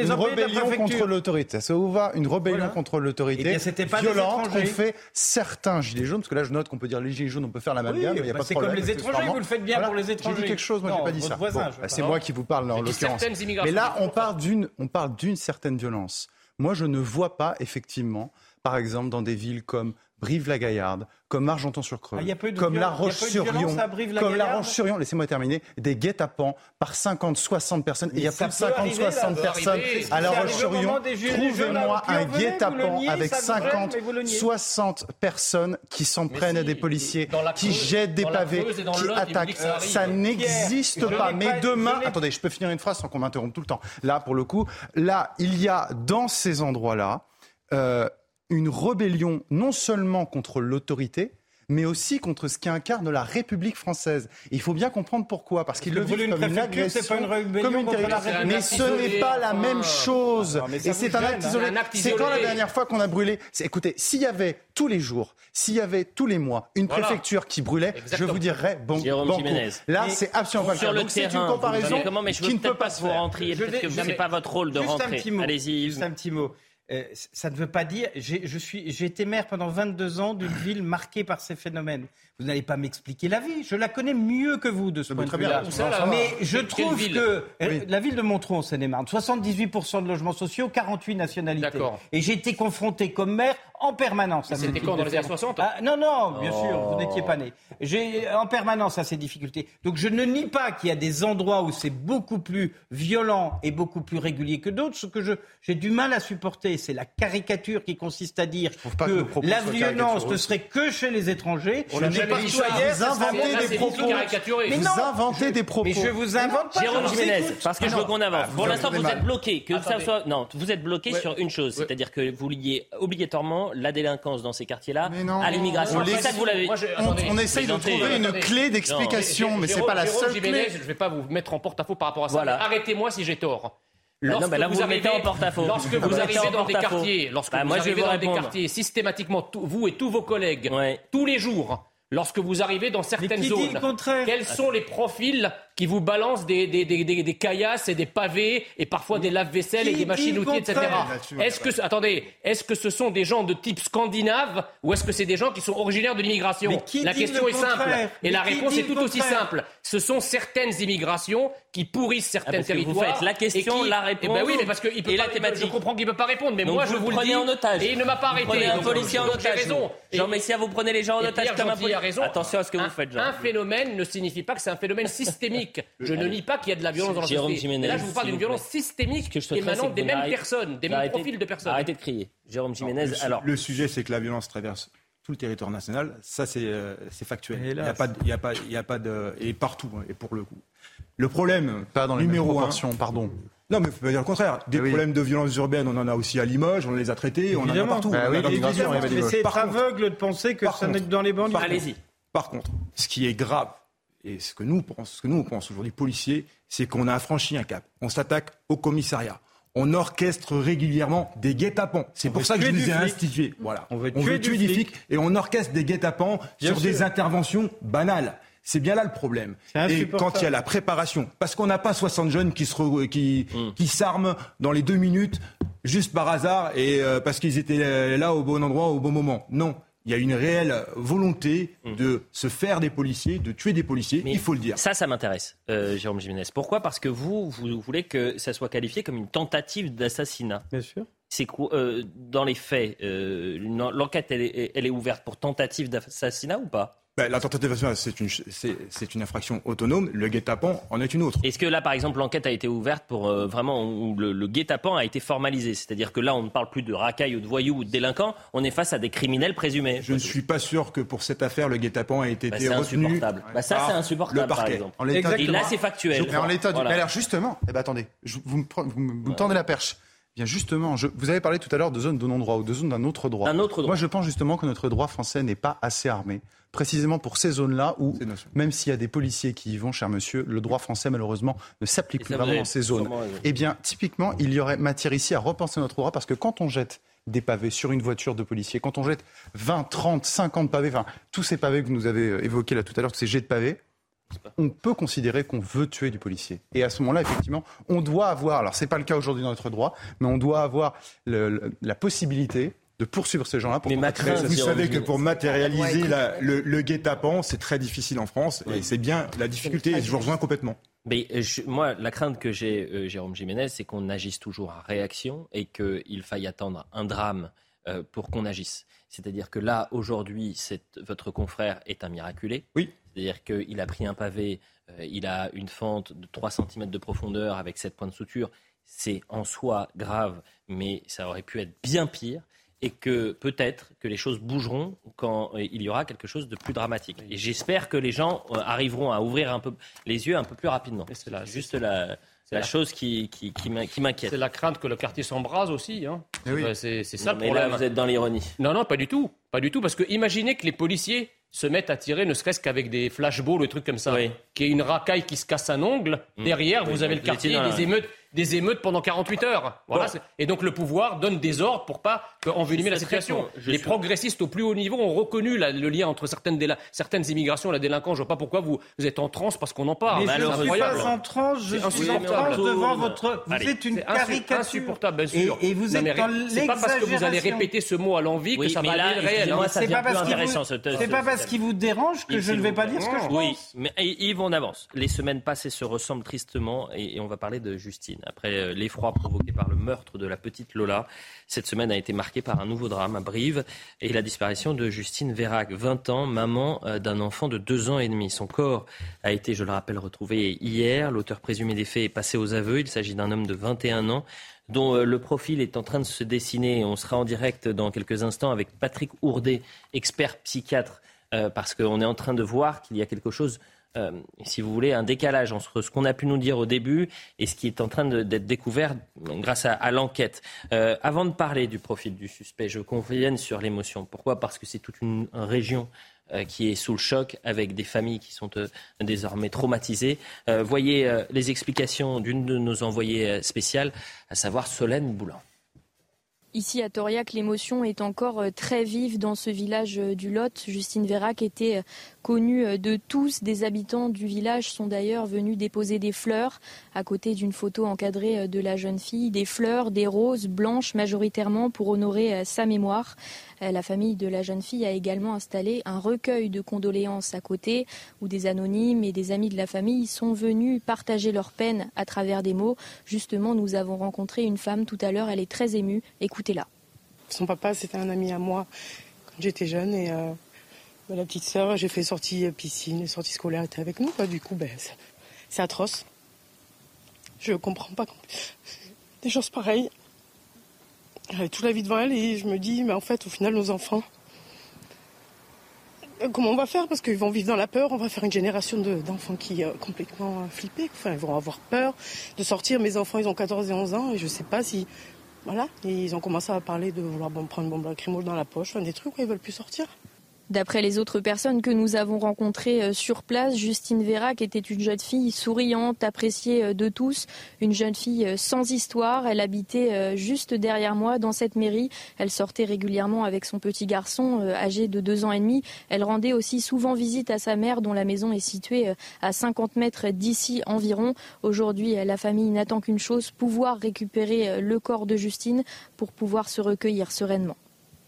les, la rébellion contre l'autorité. Ça vous va Une rébellion Voilà. contre l'autorité. C'était pas des violente étrangers. qu'ont fait certains gilets jaunes, parce que là je note qu'on peut dire les gilets jaunes, on peut faire l'amalgame, Oui, il n'y a bah, pas de c'est comme les étrangers, vous le faites bien pour les étrangers. J'ai dit quelque chose, moi j'ai pas dit ça. bah, c'est moi qui vous parle en Mais l'occurrence. Mais là, on on parle d'une certaine violence. Moi, je ne vois pas effectivement, par exemple, dans des villes comme Brive-la-Gaillarde, comme Argenton-sur-Creuse, Ah, comme La Roche-sur-Yon, comme La Roche-sur-Yon, laissez-moi terminer, des guet-apens par 50, 60 personnes. Il y a plus de peut 50, arriver, là, 60 ça peut personnes arriver. à La Roche-sur-Yon. Trouvez-moi un guet-apens avec vous brûle, 50, mais vous le niez. 60 personnes qui s'en prennent à des policiers, qui Creuse- jettent des pavés, qui attaquent. que ça n'existe pas. Mais demain, attendez, je peux finir une phrase sans qu'on m'interrompe tout le temps. Là, pour le coup, là, il y a dans ces endroits-là euh, une rébellion non seulement contre l'autorité, mais aussi contre ce qui incarne la République française. Et il faut bien comprendre pourquoi, parce qu'ils que le vivent comme une agression, pas une comme la République. Mais ce n'est pas isolé. la même Enfin. chose. Non, Et vous c'est un hein. isolé. Un acte C'est quand la isolé. dernière fois qu'on a brûlé c'est- Écoutez, s'il y avait tous les jours, s'il y avait tous les mois une Voilà. préfecture qui brûlait, je vous dirais bon. Jiménez. Là, c'est absolument pas le c'est une vous comparaison comment, mais je qui ne peut pas se vous faire. rentriez, Je c'est vais- pas votre rôle de rentrer. Allez-y. Juste un petit mot. Euh, ça ne veut pas dire. J'ai été maire pendant 22 ans d'une ville marquée par ces phénomènes. Vous n'allez pas m'expliquer la vie. Je la connais mieux que vous de ce point de vue-là. Mais je Quelle trouve que euh, Oui. la ville de Montreux en Seine-et-Marne, 78% de logements sociaux, 48 nationalités. Et j'ai été confronté comme maire en permanence à C'était ce type quand, dans les années phénomène. 60? Ah, Non, non, bien Oh. sûr, vous n'étiez pas né. J'ai en permanence à ces difficultés. Donc je ne nie pas qu'il y a des endroits où c'est beaucoup plus violent et beaucoup plus régulier que d'autres. Ce que je j'ai du mal à supporter, c'est la caricature qui consiste à dire que que, la violence ne serait que chez les étrangers. On partout dit ça. ailleurs, Vous inventez des propos. Mais Vous non, inventez des propos. Mais je vous invente pas. Jérôme Jiménez, parce que je veux qu'on avance. Pour vous l'instant, vous êtes bloqué. Que ça Attendez. soit non, vous êtes bloqué sur une chose, c'est-à-dire que vous liez obligatoirement la délinquance dans ces quartiers-là à l'immigration. On C'est les- ça que vous l'avez. On- essaye de trouver une clé d'explication, mais c'est pas la Jérôme seule Jiménez, clé. Je ne vais pas vous mettre en porte-à-faux par rapport à ça. Arrêtez-moi si j'ai tort. Bah non, bah là, vous vous mettez en porte-à-faux. Lorsque Vous arrivez dans des quartiers, lorsque Bah, vous moi, je vais arrivez vous dans des quartiers, systématiquement, tout- vous et tous vos collègues, tous les jours, lorsque vous arrivez dans certaines qui dit zones, le contraire quels sont les profils qui vous balancent des, des, des, des, des caillasses et des pavés et parfois des lave-vaisselle et des dit machines le outils, etc. Est-ce que, attendez, est-ce que ce sont des gens de type scandinave ou est-ce que c'est des gens qui sont originaires de l'immigration La question est simple et la Mais réponse est tout aussi simple. Ce sont certaines immigrations qui pourrissent certains Ah, parce que vous territoires. faites la question, qui- la Eh ben réponse oui, mais parce que il peut et la pas- thématique. Je comprends qu'il ne peut pas répondre, mais Donc moi vous je vous le dis. en otage. Et il ne m'a pas Vous arrêté. prenez un donc- policier en donc otage. raison. Jean Messia, vous prenez les gens en otage comme un Gentil a raison. Attention à ce que vous Un- faites, Jean. Un phénomène ne signifie pas que c'est un phénomène systémique. Je ne nie pas qu'il y a de la violence dans la Jérôme société. Jiménez, Mais là, je vous parle d'une violence systémique émanant des mêmes personnes, des mêmes profils de personnes. Arrêtez de crier. Jérôme Jiménez, alors. le sujet, c'est que la violence traverse tout le territoire national. Ça, c'est euh, factuel. Il n'y a pas, de- il y a pas, il y a pas de et partout hein, et pour le coup. Le problème Pas dans les mêmes numéro un. pardon. Non, mais faut pas dire le contraire. Des Ah oui. problèmes de violence urbaine, on en a aussi à Limoges, on les a traités, on en a Évidemment. partout. Bah On oui, a il. Mais c'est aveugle de penser que ça n'est dans les banlieues. par Allez-y. Par contre, ce qui est grave, et ce que nous pensons, ce que nous on pense aujourd'hui, policiers, c'est qu'on a franchi un cap. On s'attaque au commissariat. On orchestre régulièrement des guet-apens. C'est pour ça que je les ai institués. Voilà. On veut tuer du des flic. flics et on orchestre des guet-apens sur des interventions banales. C'est bien là le problème. C'est Et quand il y a la préparation, parce qu'on n'a pas 60 jeunes qui se re- qui, Hmm. qui s'arment dans les deux minutes juste par hasard et euh, parce qu'ils étaient euh, là au bon endroit au bon moment. Non, il y a une réelle volonté de se faire des policiers, de tuer des policiers. Hmm. Mais il faut le dire. Ça, ça m'intéresse, euh, Jérôme Jiménez. Pourquoi? Parce que vous, vous voulez que ça soit qualifié comme une tentative d'assassinat. Bien sûr. C'est quoi euh, dans les faits euh, L'enquête, elle est, elle est ouverte pour tentative d'assassinat ou pas? Ben, la tentative d'assassinat, c'est une, c'est, c'est une infraction autonome. Le guet-apens en est une autre. Est-ce que là, par exemple, l'enquête a été ouverte pour euh, vraiment où le, le guet-apens a été formalisé? C'est-à-dire que là, on ne parle plus de racailles ou de voyous ou de délinquants, on est face à des criminels présumés. Je ne suis pas sûr que pour cette affaire, le guet-apens ait été Bah, c'est retenu. insupportable. Bah, ça, par c'est insupportable, le par parquet. exemple. En l'état Et là, c'est factuel. Mais en l'état du... Voilà. Mais alors justement, eh ben attendez, je- vous me, pre- vous me- vous me tendez la perche. Bien justement, je- vous avez parlé tout à l'heure de zone de non-droit ou de zone d'un autre droit. D'un autre droit. Moi, je pense justement que notre droit français n'est pas assez armé, précisément pour ces zones-là où, même s'il y a des policiers qui y vont, cher monsieur, le droit français malheureusement ne s'applique plus vraiment dans ces zones. Eh bien, typiquement, il y aurait matière ici à repenser notre droit parce que quand on jette des pavés sur une voiture de policier, quand on jette 20, 30, 50 pavés, enfin, tous ces pavés que vous avez euh, évoqués là tout à l'heure, tous ces jets de pavés, on peut considérer qu'on veut tuer du policier. Et à ce moment-là, effectivement, on doit avoir, alors c'est pas le cas aujourd'hui dans notre droit, mais on doit avoir le- le- la possibilité de poursuivre ces gens-là pour Mais Vous savez que pour matérialiser Ouais, la- le, le guet-apens, c'est très difficile en France. Et c'est bien la difficulté, et je vous rejoins complètement. Mais euh, je- moi, la crainte que j'ai, euh, Jérôme Jiménez, c'est qu'on agisse toujours à réaction et qu'il faille attendre un drame euh, pour qu'on agisse. C'est-à-dire que là, aujourd'hui, votre confrère est un miraculé. Oui. C'est-à-dire qu'il a pris un pavé, euh, il a une fente de 3 cm de profondeur avec 7 points de suture. C'est en soi grave, mais ça aurait pu être bien pire. Et que peut-être que les choses bougeront quand euh, il y aura quelque chose de plus dramatique. Et j'espère que les gens euh, arriveront à ouvrir un peu les yeux un peu plus rapidement. C'est là, juste la, la chose qui, qui, qui m'in- qui m'inquiète. C'est la crainte que le quartier s'embrase aussi. Hein. Eh oui. C'est c'est ça le Mais là, problème. vous êtes dans l'ironie. Non, non, pas du tout. Pas du tout. Parce que imaginez que les policiers se mettent à tirer, ne serait-ce qu'avec des flashballs, le truc comme ça, qui est une racaille qui se casse un ongle. Mm. Derrière, Oui, vous avez le quartier, des émeutes, des émeutes pendant 48 heures. Voilà, et donc le pouvoir donne des ordres pour pas envenimer la situation. Les suis- progressistes au plus haut niveau ont reconnu la- le lien entre certaines, déla- certaines immigrations et la délinquance. Je vois pas pourquoi vous, vous êtes en transe parce qu'on en parle. Mais je ne suis pas en transe, je C'est suis en insupportable. transe devant votre. Vous Allez. êtes une caricature. insupportable, bien sûr. Et, vous Non, êtes dans ré- C'est pas parce que vous allez répéter ce mot à l'envie que Oui, ça va là, aller réel. hein. C'est pas parce qu'il vous, ce- c'est ce- pas ce- parce qu'il vous dérange que je ne vais pas dire ce que je Oui, pense. mais Yves, on avance. Les semaines passent et se ressemblent tristement et on va parler de Justine. Après euh, l'effroi provoqué par le meurtre de la petite Lola, cette semaine a été marquée par un nouveau drame à Brive et la disparition de Justine Vérac, 20 ans, maman euh, d'un enfant de 2 ans et demi. Son corps a été, je le rappelle, retrouvé hier. L'auteur présumé des faits est passé aux aveux. Il s'agit d'un homme de 21 ans dont euh, le profil est en train de se dessiner. On sera en direct dans quelques instants avec Patrick Ourdet, expert psychiatre, parce qu'on est en train de voir qu'il y a quelque chose, euh, si vous voulez, un décalage entre ce qu'on a pu nous dire au début et ce qui est en train d'être découvert grâce à, l'enquête. Euh, avant de parler du profil du suspect, je convienne sur l'émotion. Pourquoi? Parce que c'est toute une région euh, qui est sous le choc, avec des familles qui sont désormais traumatisées. Voyez les explications d'une de nos envoyées spéciales, à savoir Solène Boulan. Ici à Toriac, l'émotion est encore euh, très vive dans ce village euh, du Lot. Justine Vérac était euh, connue de tous. Des habitants du village sont d'ailleurs venus déposer des fleurs à côté d'une photo encadrée de la jeune fille. Des fleurs, des roses blanches majoritairement pour honorer sa mémoire. Euh, La famille de la jeune fille a également installé un recueil de condoléances à côté où des anonymes et des amis de la famille sont venus partager leur peine à travers des mots. Justement, nous avons rencontré une femme tout à l'heure. Elle est très émue. Écoutez-la. Son papa, c'était un ami à moi quand j'étais jeune. Et euh, la petite sœur, j'ai fait sortie piscine, sortie scolaire était avec nous. Du coup, ben, c'est- atroce. Je comprends pas des choses pareilles. Elle toute la vie devant elle et je me dis, mais en fait, au final, nos enfants, euh, comment on va faire? Parce qu'ils vont vivre dans la peur. On va faire une génération de- d'enfants qui euh, complètement euh, flippés. Enfin, ils vont avoir peur de sortir. Mes enfants, ils ont 14 et 11 ans et je sais pas si voilà, et ils ont commencé à parler de vouloir prendre une bombe lacrymogène dans la poche, enfin, des trucs, quoi, ils veulent plus sortir. D'après les autres personnes que nous avons rencontrées euh, sur place, Justine Vérac était une jeune fille souriante, appréciée euh, de tous, une jeune fille euh, sans histoire. Elle habitait juste derrière moi dans cette mairie. Elle sortait régulièrement avec son petit garçon âgé de deux ans et demi. Elle rendait aussi souvent visite à sa mère dont la maison est située à 50 mètres d'ici environ. Aujourd'hui, la famille n'attend qu'une chose, pouvoir récupérer le corps de Justine pour pouvoir se recueillir sereinement.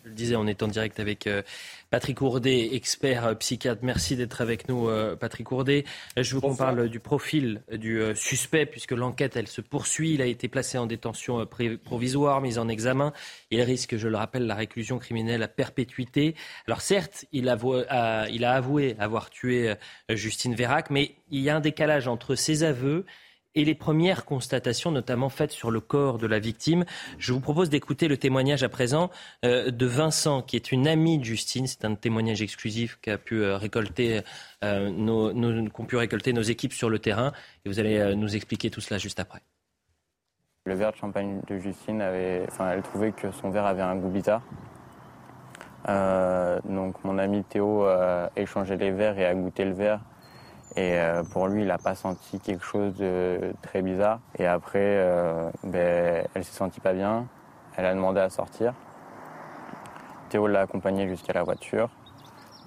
Je le disais, on est en direct avec euh, Patrick Ourdet, expert euh, psychiatre. Merci d'être avec nous, euh, Patrick Ourdet. Je veux qu'on parle du profil du suspect, puisque l'enquête, elle se poursuit. Il a été placé en détention provisoire, mis en examen. Il risque, je le rappelle, la réclusion criminelle à perpétuité. Alors certes, il, avoue- a, il a avoué avoir tué Justine Vérac, mais il y a un décalage entre ses aveux et les premières constatations, notamment faites sur le corps de la victime. Je vous propose d'écouter le témoignage à présent euh, de Vincent, qui est une amie de Justine. C'est un témoignage exclusif qu'a pu euh, récolter euh, qu'ont pu récolter nos équipes sur le terrain. Et vous allez nous expliquer tout cela juste après. Le verre de champagne de Justine avait, enfin, elle trouvait que son verre avait un goût bizarre. Donc mon ami Théo a échangé les verres et a goûté le verre. Et euh, pour lui, il n'a pas senti quelque chose de très bizarre. Et après, euh, ben, elle s'est sentie pas bien. Elle a demandé à sortir. Théo l'a accompagnée jusqu'à la voiture.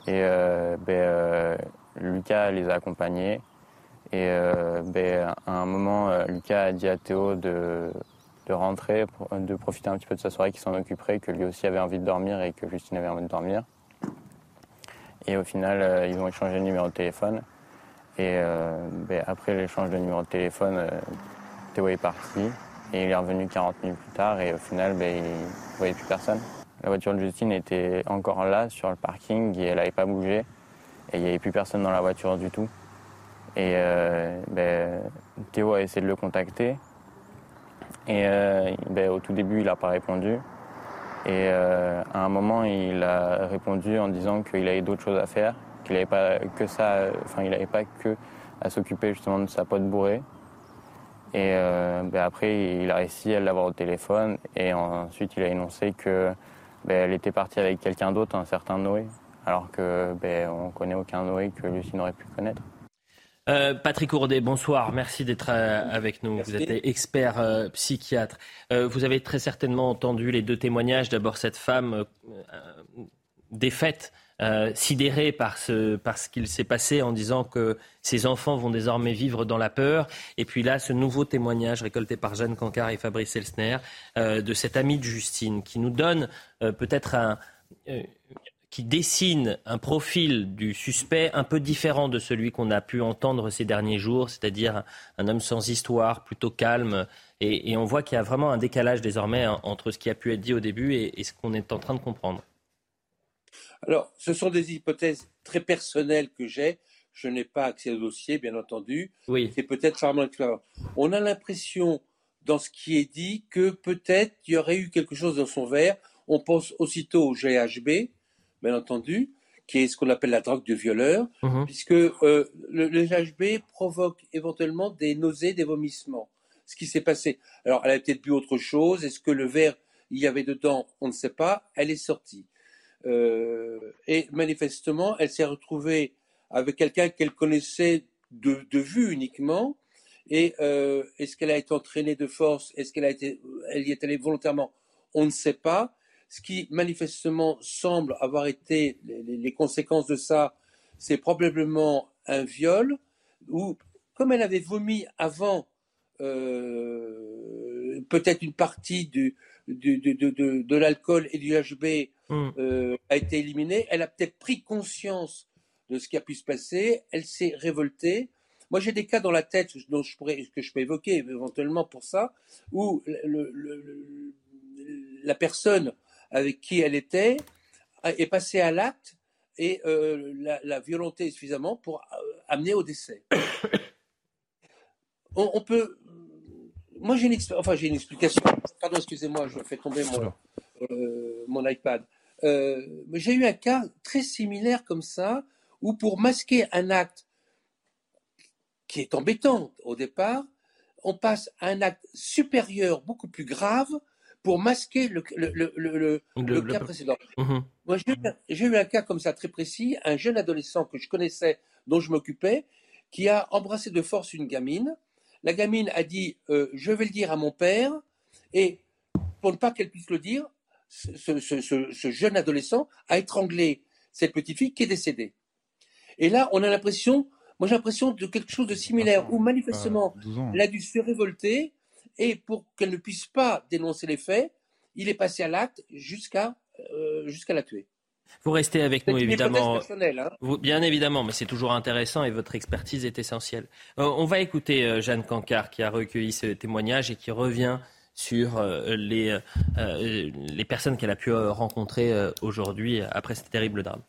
Et euh, ben, euh, Lucas les a accompagnés. Et euh, ben, à un moment, euh, Lucas a dit à Théo de, de rentrer, de profiter un petit peu de sa soirée, qu'il s'en occuperait, que lui aussi avait envie de dormir et que Justine avait envie de dormir. Et au final, ils ont échangé le numéro de téléphone. Et euh, ben, après l'échange de numéro de téléphone, euh, Théo est parti. Et il est revenu 40 minutes plus tard. Et au final, ben, il ne voyait plus personne. La voiture de Justine était encore là sur le parking et elle n'avait pas bougé. Et il n'y avait plus personne dans la voiture du tout. Et euh, ben, Théo a essayé de le contacter. Et au tout début, il n'a pas répondu. Et à un moment, il a répondu en disant qu'il avait d'autres choses à faire, qu'il n'avait pas que ça, enfin, il n'avait pas que à s'occuper justement de sa pote bourrée. Et euh, ben, après, il a réussi à l'avoir au téléphone. Et ensuite, il a énoncé que ben, elle était partie avec quelqu'un d'autre, un certain Noé, alors que ben, on connaît aucun Noé que Lucine aurait pu connaître. Euh, Patrick Ourdet, bonsoir. Merci d'être euh, avec nous. Vous êtes expert euh, psychiatre. vous avez très certainement entendu les deux témoignages. D'abord, cette femme défaite, par ce, par ce qu'il s'est passé en disant que ses enfants vont désormais vivre dans la peur. Et puis là, ce nouveau témoignage récolté par Jeanne Cancard et Fabrice Elsner de cet ami de Justine qui nous donne peut-être un qui dessine un profil du suspect un peu différent de celui qu'on a pu entendre ces derniers jours, c'est-à-dire un homme sans histoire, plutôt calme. Et, on voit qu'il y a vraiment un décalage désormais entre ce qui a pu être dit au début et, ce qu'on est en train de comprendre. Alors, ce sont des hypothèses très personnelles que j'ai. Je n'ai pas accès au dossier, bien entendu. Oui. C'est peut-être charmant. On a l'impression, dans ce qui est dit, que peut-être il y aurait eu quelque chose dans son verre. On pense aussitôt au GHB, bien entendu, qui est ce qu'on appelle la drogue du violeur, mhm. puisque euh, le, GHB provoque éventuellement des nausées, des vomissements. Ce qui s'est passé. Alors, elle a peut-être bu autre chose. Est-ce que le verre, il y avait dedans? On ne sait pas. Elle est sortie. Euh, et manifestement, elle s'est retrouvée avec quelqu'un qu'elle connaissait de, vue uniquement. Et euh, est-ce qu'elle a été entraînée de force? Est-ce qu'elle a été, elle y est allée volontairement? On ne sait pas. Ce qui manifestement semble avoir été les, conséquences de ça, c'est probablement un viol, où, comme elle avait vomi avant euh, peut-être une partie du, de, l'alcool et du HB hmm. euh, a été éliminée, elle a peut-être pris conscience de ce qui a pu se passer, elle s'est révoltée. Moi, j'ai des cas dans la tête dont je pourrais, que je peux évoquer éventuellement pour ça, où la personne avec qui elle était est passée à l'acte et euh, la, violenté est suffisamment pour euh, amener au décès. On, peut. Moi, j'ai une, enfin, j'ai une explication. Pardon, excusez-moi, je fais tomber mon, euh, mon iPad. j'ai eu un cas très similaire comme ça, où pour masquer un acte qui est embêtant au départ, on passe à un acte supérieur, beaucoup plus grave, pour masquer le, le, cas précédent. Moi, j'ai eu un cas comme ça très précis, un jeune adolescent que je connaissais, dont je m'occupais, qui a embrassé de force une gamine. La gamine a dit euh, Je vais le dire à mon père, et pour ne pas qu'elle puisse le dire, ce, ce, jeune adolescent a étranglé cette petite fille qui est décédée. Et là, on a l'impression, moi j'ai l'impression de quelque chose de similaire, où manifestement, elle a dû se révolter, et pour qu'elle ne puisse pas dénoncer les faits, il est passé à l'acte jusqu'à euh, jusqu'à la tuer. Vous restez avec nous, évidemment. Hein. bien évidemment, mais c'est toujours intéressant et votre expertise est essentielle. Euh, on va écouter euh, Jeanne Cancard qui a recueilli ce témoignage et qui revient sur les, les personnes qu'elle a pu rencontrer aujourd'hui après ce terrible drame.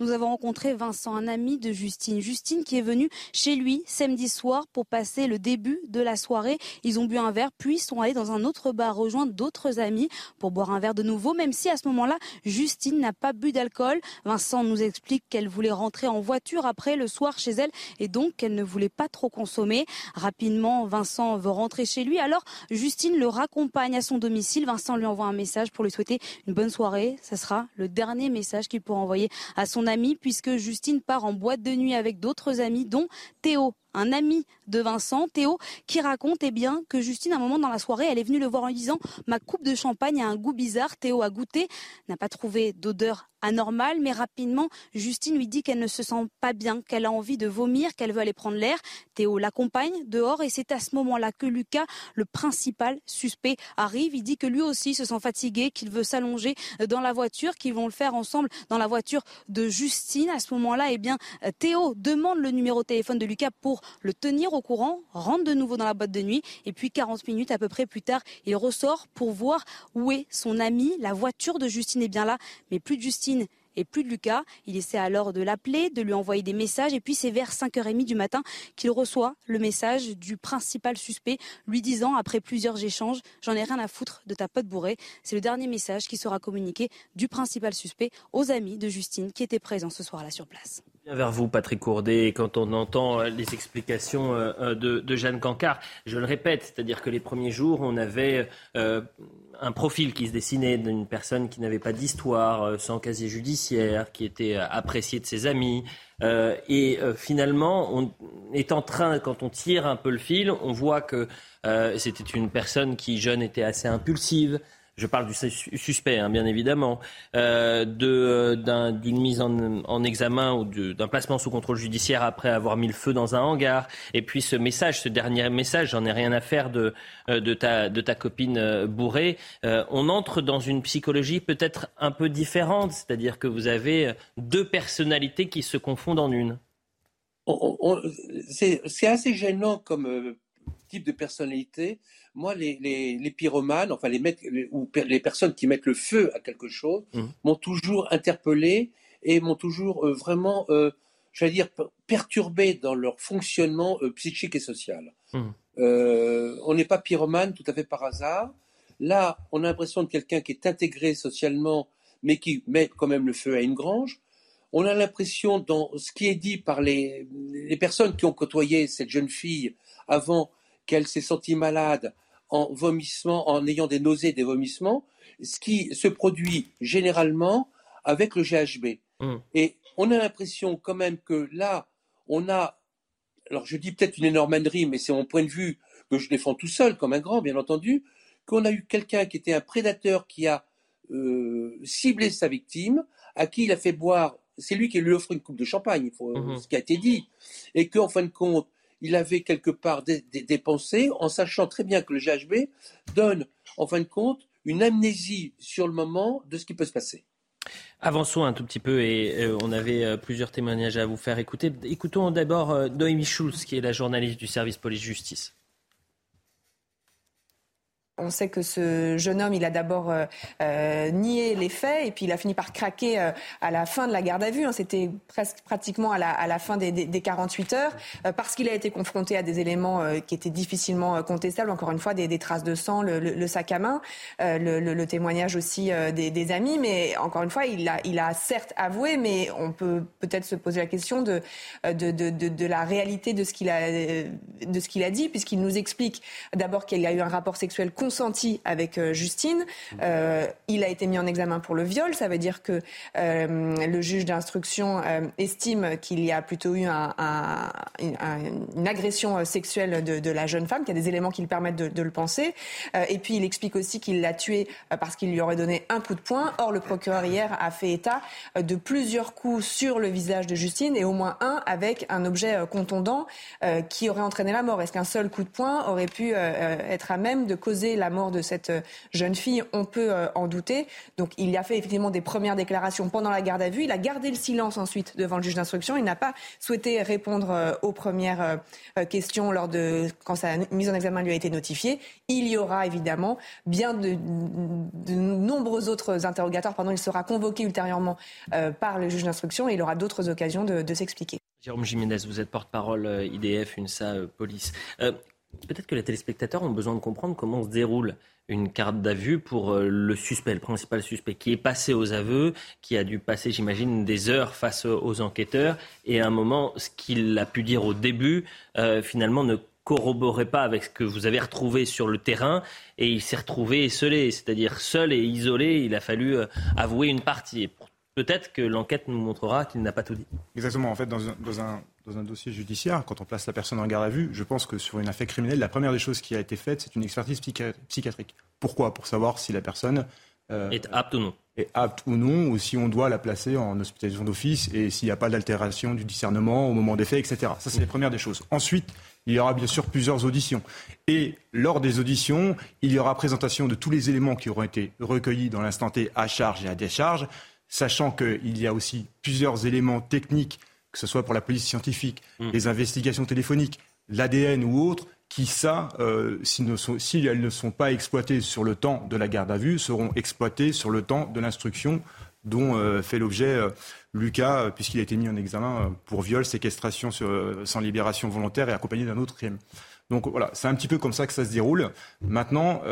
Nous avons rencontré Vincent, un ami de Justine. Justine qui est venue chez lui samedi soir pour passer le début de la soirée. Ils ont bu un verre, puis sont allés dans un autre bar rejoindre d'autres amis pour boire un verre de nouveau, même si à ce moment-là, Justine n'a pas bu d'alcool. Vincent nous explique qu'elle voulait rentrer en voiture après le soir chez elle et donc qu'elle ne voulait pas trop consommer. Rapidement, Vincent veut rentrer chez lui. Alors, Justine le raccompagne à son domicile. Vincent lui envoie un message pour lui souhaiter une bonne soirée. Ce sera le dernier message qu'il pourra envoyer à son puisque Justine part en boîte de nuit avec d'autres amis dont Théo un ami de Vincent, Théo, qui raconte eh bien, que Justine, à un moment dans la soirée, elle est venue le voir en lui disant Ma coupe de champagne a un goût bizarre. Théo a goûté, n'a pas trouvé d'odeur anormale, mais rapidement, Justine lui dit qu'elle ne se sent pas bien, qu'elle a envie de vomir, qu'elle veut aller prendre l'air. Théo l'accompagne dehors et c'est à ce moment-là que Lucas, le principal suspect, arrive. Il dit que lui aussi se sent fatigué, qu'il veut s'allonger dans la voiture, qu'ils vont le faire ensemble dans la voiture de Justine. À ce moment-là, eh bien, Théo demande le numéro de téléphone de Lucas pour le tenir au courant, rentre de nouveau dans la boîte de nuit et puis 40 minutes à peu près plus tard, il ressort pour voir où est son ami. La voiture de Justine est bien là, mais plus de Justine et plus de Lucas. Il essaie alors de l'appeler, de lui envoyer des messages et puis c'est vers 5h30 du matin qu'il reçoit le message du principal suspect lui disant après plusieurs échanges "J'en ai rien à foutre de ta pote bourrée". C'est le dernier message qui sera communiqué du principal suspect aux amis de Justine qui étaient présents ce soir-là sur place. Bien vers vous, Patrick Courdet, quand on entend euh, les explications euh, euh, de, Jeanne Cancard. Je le répète, c'est-à-dire que les premiers jours, on avait un profil qui se dessinait d'une personne qui n'avait pas d'histoire, sans casier judiciaire, qui était appréciée de ses amis. et finalement, on est en train, quand on tire un peu le fil, on voit que c'était une personne qui, jeune, était assez impulsive, je parle du suspect, hein, bien évidemment, euh, d'une mise en, examen ou d'un placement sous contrôle judiciaire après avoir mis le feu dans un hangar. Et puis ce message, ce dernier message, j'en ai rien à faire de, euh, ta, copine euh, bourrée. on entre dans une psychologie peut-être un peu différente, c'est-à-dire que vous avez deux personnalités qui se confondent en une. C'est assez gênant comme type de personnalité moi, les, les, pyromanes, enfin les, ou les personnes qui mettent le feu à quelque chose, mmh. m'ont toujours interpellé et m'ont toujours euh, vraiment, euh, j'allais dire, perturbé dans leur fonctionnement euh, psychique et social. Mmh. on n'est pas pyromane tout à fait par hasard. Là, on a l'impression de quelqu'un qui est intégré socialement, mais qui met quand même le feu à une grange. On a l'impression, dans ce qui est dit par les, les personnes qui ont côtoyé cette jeune fille avant qu'elle s'est sentie malade en vomissement, en ayant des nausées, des vomissements, ce qui se produit généralement avec le GHB. Mmh. Et on a l'impression quand même que là, on a, alors je dis peut-être une énorme ânerie, mais c'est mon point de vue que je défends tout seul, comme un grand, bien entendu, qu'on a eu quelqu'un qui était un prédateur qui a euh, ciblé sa victime, à qui il a fait boire, c'est lui qui lui offre une coupe de champagne, il faut, mmh. ce qui a été dit, et qu'en fin de compte, il avait quelque part dépensé en sachant très bien que le GHB donne, en fin de compte, une amnésie sur le moment de ce qui peut se passer. Avançons un tout petit peu et euh, on avait euh, plusieurs témoignages à vous faire écouter. Écoutons d'abord euh, Noémie Schulz, qui est la journaliste du service police-justice. On sait que ce jeune homme, il a d'abord euh, euh, nié les faits et puis il a fini par craquer euh, à la fin de la garde à vue. Hein. C'était presque pratiquement à la, fin des, 48 heures parce qu'il a été confronté à des éléments qui étaient difficilement contestables. Encore une fois, des, traces de sang, le, sac à main, le, témoignage aussi des, amis. Mais encore une fois, il a, certes avoué, mais on peut peut-être se poser la question de, la réalité de ce qu'il a dit, puisqu'il nous explique d'abord qu'il y a eu un rapport sexuel consenti avec euh, Justine. Euh, il a été mis en examen pour le viol. Ça veut dire que euh, le juge d'instruction estime qu'il y a plutôt eu un, une agression sexuelle de, la jeune femme, qu'il y a des éléments qui le permettent de, le penser. et puis il explique aussi qu'il l'a tuée parce qu'il lui aurait donné un coup de poing. Or, le procureur hier a fait état de plusieurs coups sur le visage de Justine et au moins un avec un objet contondant qui aurait entraîné la mort. Est-ce qu'un seul coup de poing aurait pu être à même de causer la mort de cette euh, jeune fille, on peut euh, en douter. Donc il a fait effectivement des premières déclarations pendant la garde à vue. Il a gardé le silence ensuite devant le juge d'instruction. Il n'a pas souhaité répondre euh, aux premières questions lors de quand sa mise en examen lui a été notifiée. Il y aura évidemment bien de, nombreux autres interrogatoires. Pardon, il sera convoqué ultérieurement par le juge d'instruction et il aura d'autres occasions de, s'expliquer. Jérôme Jiménez, vous êtes porte-parole IDF, UNSA, police. Peut-être que les téléspectateurs ont besoin de comprendre comment se déroule une carte d'avis pour euh, le suspect, le principal suspect, qui est passé aux aveux, qui a dû passer, j'imagine, des heures face aux enquêteurs, et à un moment, ce qu'il a pu dire au début, euh, finalement, ne corroborait pas avec ce que vous avez retrouvé sur le terrain, et il s'est retrouvé esselé, c'est-à-dire seul et isolé, il a fallu euh, avouer une partie. Peut-être que l'enquête nous montrera qu'il n'a pas tout dit. Exactement. En fait, dans un dossier judiciaire, quand on place la personne en garde à vue, je pense que sur une affaire criminelle, la première des choses qui a été faite, c'est une expertise psychiatrique. Pourquoi? Pour savoir si la personne euh, est apte ou non. Est apte ou non, ou si on doit la placer en hospitalisation d'office et s'il n'y a pas d'altération du discernement au moment des faits, etc. Ça, c'est les premières des choses. Ensuite, il y aura bien sûr plusieurs auditions. Et lors des auditions, il y aura présentation de tous les éléments qui auront été recueillis dans l'instant T à charge et à décharge, sachant qu'il y a aussi plusieurs éléments techniques que ce soit pour la police scientifique, mm. les investigations téléphoniques, l'ADN ou autres, qui, ça, euh, si, elles ne sont pas exploitées sur le temps de la garde à vue, seront exploitées sur le temps de l'instruction dont euh, fait l'objet euh, Lucas, puisqu'il a été mis en examen pour viol, séquestration sans libération volontaire et accompagné d'un autre crime. Donc voilà, c'est un petit peu comme ça que ça se déroule. Maintenant,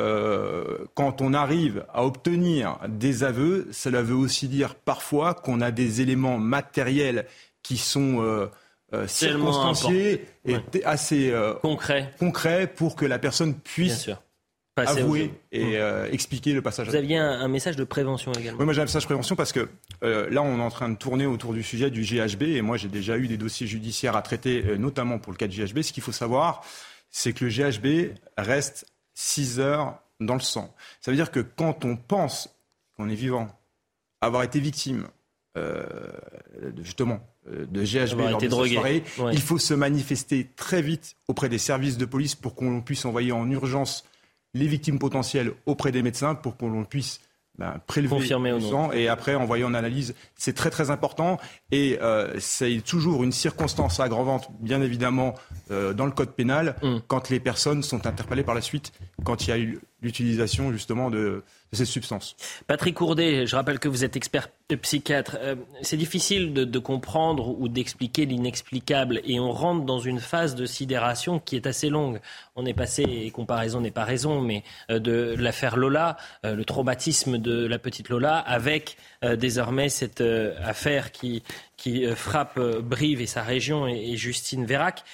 quand on arrive à obtenir des aveux, cela veut aussi dire parfois qu'on a des éléments matériels qui sont euh, euh, circonstanciés et assez euh, Concret. concrets pour que la personne puisse avouer et Mm. euh, expliquer le passage. Vous aviez un, un message de prévention également. oui, moi j'ai un message prévention parce que euh, là on est en train de tourner autour du sujet du GHB et moi j'ai déjà eu des dossiers judiciaires à traiter, euh, notamment pour le cas du GHB. Ce qu'il faut savoir, c'est que le GHB reste 6 heures dans le sang. Ça veut dire que quand on pense qu'on est vivant, avoir été victime de- justement de GHB lors de cette soirée, Ouais. il faut se manifester très vite auprès des services de police pour qu'on puisse envoyer en urgence les victimes potentielles auprès des médecins pour qu'on puisse ben, prélever Confirmer le sang et après envoyer en analyse. C'est très très important et euh, c'est toujours une circonstance aggravante, bien évidemment, euh, dans le code pénal, Mm. quand les personnes sont interpellées par la suite, quand il y a eu l'utilisation justement de, de cette substance. Patrick Courdet, je rappelle que vous êtes expert psychiatre. Euh, c'est difficile de, comprendre ou d'expliquer l'inexplicable et on rentre dans une phase de sidération qui est assez longue. On est passé, et comparaison n'est pas raison, mais euh, de l'affaire Lola, euh, le traumatisme de la petite Lola, avec désormais cette affaire qui, frappe Brive et sa région et, et Justine Vérac.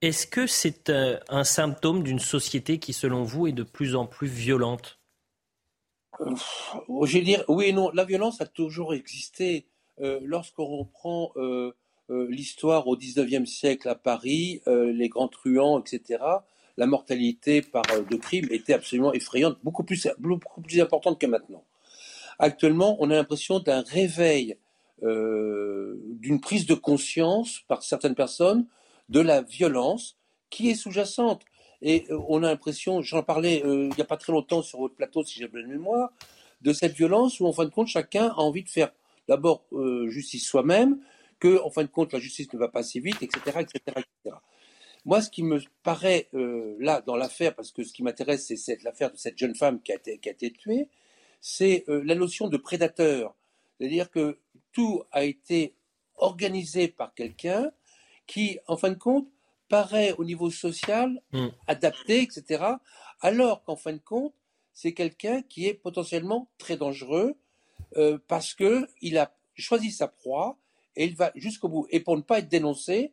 Est-ce que c'est euh, un symptôme d'une société qui, selon vous, est de plus en plus violente? Euh, Je vais dire, oui et non. La violence a toujours existé. Euh, Lorsqu'on reprend l'histoire au 19e siècle à Paris, les grands truands, etc., la mortalité par de crimes était absolument effrayante, beaucoup plus, beaucoup plus importante que maintenant. Actuellement, on a l'impression d'un réveil, d'une prise de conscience par certaines personnes de la violence qui est sous-jacente. Et euh, on a l'impression, j'en parlais euh, il n'y a pas très longtemps sur votre plateau, si j'ai bonne mémoire, de cette violence où, en fin de compte, chacun a envie de faire d'abord euh, justice soi-même, que, en fin de compte, la justice ne va pas assez vite, etc., etc., etc. Moi, ce qui me paraît là dans l'affaire, parce que ce qui m'intéresse, c'est l'affaire de cette jeune femme qui a été, qui a été tuée, c'est la notion de prédateur. C'est-à-dire que tout a été organisé par quelqu'un qui, en fin de compte, paraît au niveau social Mm. adapté, etc., alors qu'en fin de compte, c'est quelqu'un qui est potentiellement très dangereux euh, parce que il a choisi sa proie et il va jusqu'au bout. Et pour ne pas être dénoncé,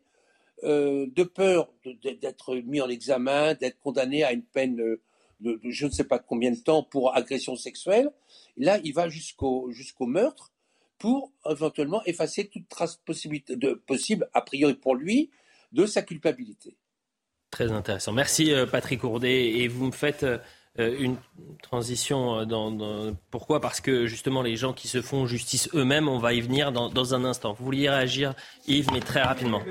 euh, de peur d'être mis en examen, d'être condamné à une peine de, de je ne sais pas combien de temps pour agression sexuelle, là, il va jusqu'au jusqu'au meurtre pour éventuellement effacer toute trace possibilité de, possible, a priori pour lui, de sa culpabilité. Très intéressant. Merci euh, Patrick Courdet. Et vous me faites euh, une transition euh, dans, dans- Pourquoi? Parce que justement les gens qui se font justice eux-mêmes, on va y venir dans, dans un instant. Vous vouliez réagir, Yves, mais très rapidement.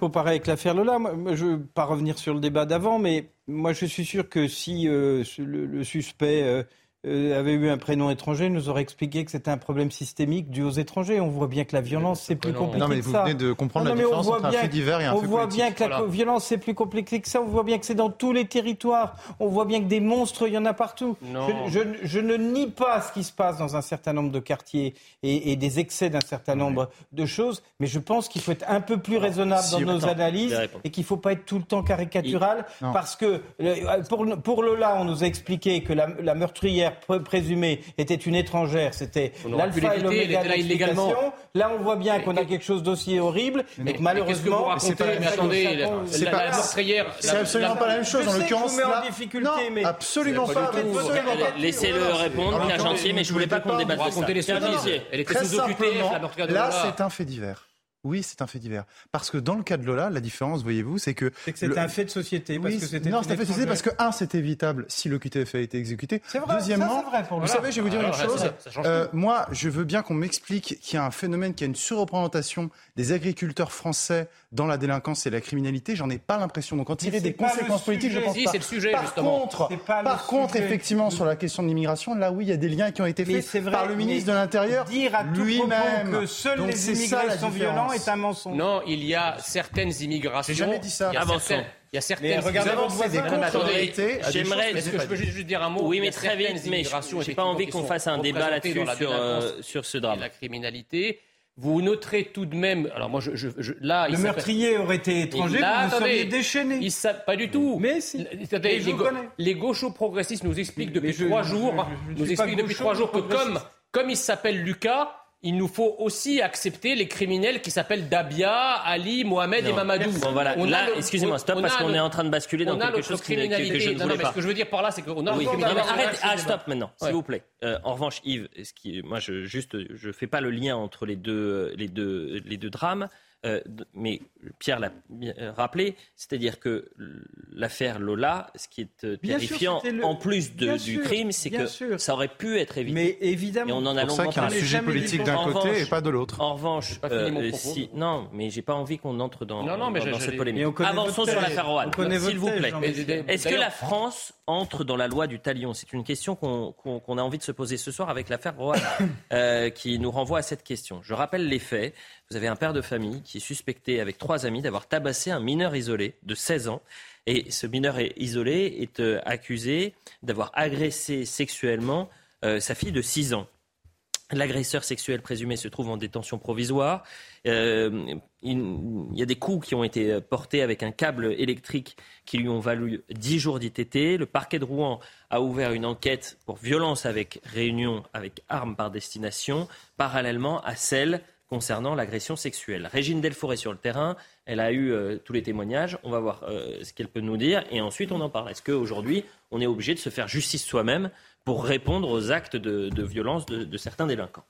Comparé avec l'affaire Lola, moi, je ne veux pas revenir sur le débat d'avant, mais moi je suis sûr que si euh, le, le suspect euh, euh, avait eu un prénom étranger, nous aurait expliqué que c'était un problème systémique dû aux étrangers. On voit bien que la violence, c'est plus non. compliqué Non, mais que vous ça. venez de comprendre Non, la différence voit entre un bien- fait divers et un On fait voit politique. bien que la Voilà. violence, c'est plus compliqué que ça. On voit bien que c'est dans tous les territoires. On voit bien que des monstres, il y en a partout. Non. Je, je- je ne nie pas ce qui se passe dans un certain nombre de quartiers et, et des excès d'un certain nombre de choses, mais je pense qu'il faut être un peu plus raisonnable si- dans nos analyses et qu'il ne faut pas être tout le temps caricatural parce que euh, pour, pour Lola, on nous a expliqué que la, la meurtrière pr- présumée était une étrangère, c'était l'alpha et l'oméga de illégalement. l'explication. Là, on voit bien qu'on a quelque chose d'aussi horrible et que Mais que malheureusement, c'est pas- Mais attendez, la, C'est la- pas- la meurtrière... C'est absolument la- pas la même chose. Je En l'occurrence, là, difficulté, non, mais- absolument pas. Laissez-le répondre, attendez, Gentil, mais je voulais pas qu'on débatte de ça. Elle était Très sous-occupée, là, c'est un fait divers. Oui, c'est un fait divers. Parce que dans le cas de Lola, la différence, voyez-vous, c'est que. c'est que c'était le- un fait de société. Parce Oui, que c'était non, c'est un fait de société parce que, un, c'est évitable si le QTF a été exécuté. C'est vrai, Deuxièmement, ça, c'est vrai pour vous savez, je vais vous dire Alors, une là, chose. ça- ça change Euh, moi, je veux bien qu'on m'explique qu'il y a un phénomène, qu'il y a une surreprésentation des agriculteurs français dans la délinquance et la criminalité. J'en ai pas l'impression. Donc, en tirer des conséquences politiques, je pense Si, pas. c'est le sujet, par justement. Contre, par contre, sujet. effectivement, sur la question de l'immigration, là, oui, il y a des liens qui ont été Mais faits vrai, par le ministre de l'Intérieur Dire à tout propos lui-même. que seuls Donc, les immigrés sont différence. violents est un mensonge. Non, il y a certaines immigrations. J'ai jamais dit ça. Il y a Avançons. certaines, il y a certaines j'aimerais- Est-ce que je peux juste dire un mot Oui, mais très vite, mais j'ai pas envie qu'on fasse un débat là-dessus sur, euh, sur ce drame. la criminalité. Vous noterez tout de même. Alors moi, je, je- je- là, il Le meurtrier aurait été étranger, Là, vous attendez, seriez déchaîné. il sa- Pas du tout. Mais si. Attendez, les, go- les gauchos-progressistes nous expliquent depuis trois jours, nous expliquent depuis trois ou jours que comme, comme il s'appelle Lucas, il nous faut aussi accepter les criminels qui s'appellent Dabia, Ali, Mohamed et. Mamadou. Bon, voilà. On Là, excusez-moi, stop, parce qu'on est en train de basculer dans quelque chose qui que- je ne Non, non, voulais mais pas. ce que je veux dire par là, c'est qu'on a Oui, le non, mais arrête, ah, stop maintenant, s'il Ouais. vous plaît. Euh, en revanche, Yves, ce qui, moi, je juste, je fais pas le lien entre les deux, les deux, les deux drames. Euh, mais Pierre l'a bien rappelé, c'est-à-dire que l'affaire Lola, ce qui est euh, sûr, terrifiant, le- en plus de- du sûr, crime, c'est que sûr. ça aurait pu être évité. Mais évidemment. Et on en a C'est pour ça longuement qu'il y a un parlé. sujet politique d'un côté revanche- et pas de l'autre. En revanche, pas fini mon euh, propos. si- non, mais j'ai pas envie qu'on entre dans, Non, non, mais dans- j'ai- dans j'ai- cette polémique. Avançons sur l'affaire connaît s'il vous plaît. Est-ce que la France entre dans la loi du talion? C'est une question qu'on a envie de se poser ce soir avec l'affaire Roanne, euh, qui nous renvoie à cette question. Je rappelle les faits. Vous avez un père de famille qui est suspecté avec trois amis d'avoir tabassé un mineur isolé de 16 ans. Et ce mineur isolé est euh, accusé d'avoir agressé sexuellement euh, sa fille de 6 ans. L'agresseur sexuel présumé se trouve en détention provisoire. Euh, il, y a des coups qui ont été portés avec un câble électrique qui lui ont valu 10 jours d'ITT. Le parquet de Rouen a ouvert une enquête pour violence avec réunion avec arme par destination, parallèlement à celle concernant l'agression sexuelle. Régine Delfour est sur le terrain. Elle a eu euh, tous les témoignages. On va voir euh, ce qu'elle peut nous dire. Et ensuite, on en parle. Est-ce qu'aujourd'hui, on est obligé de se faire justice soi-même pour répondre aux actes de, violence de certains délinquants?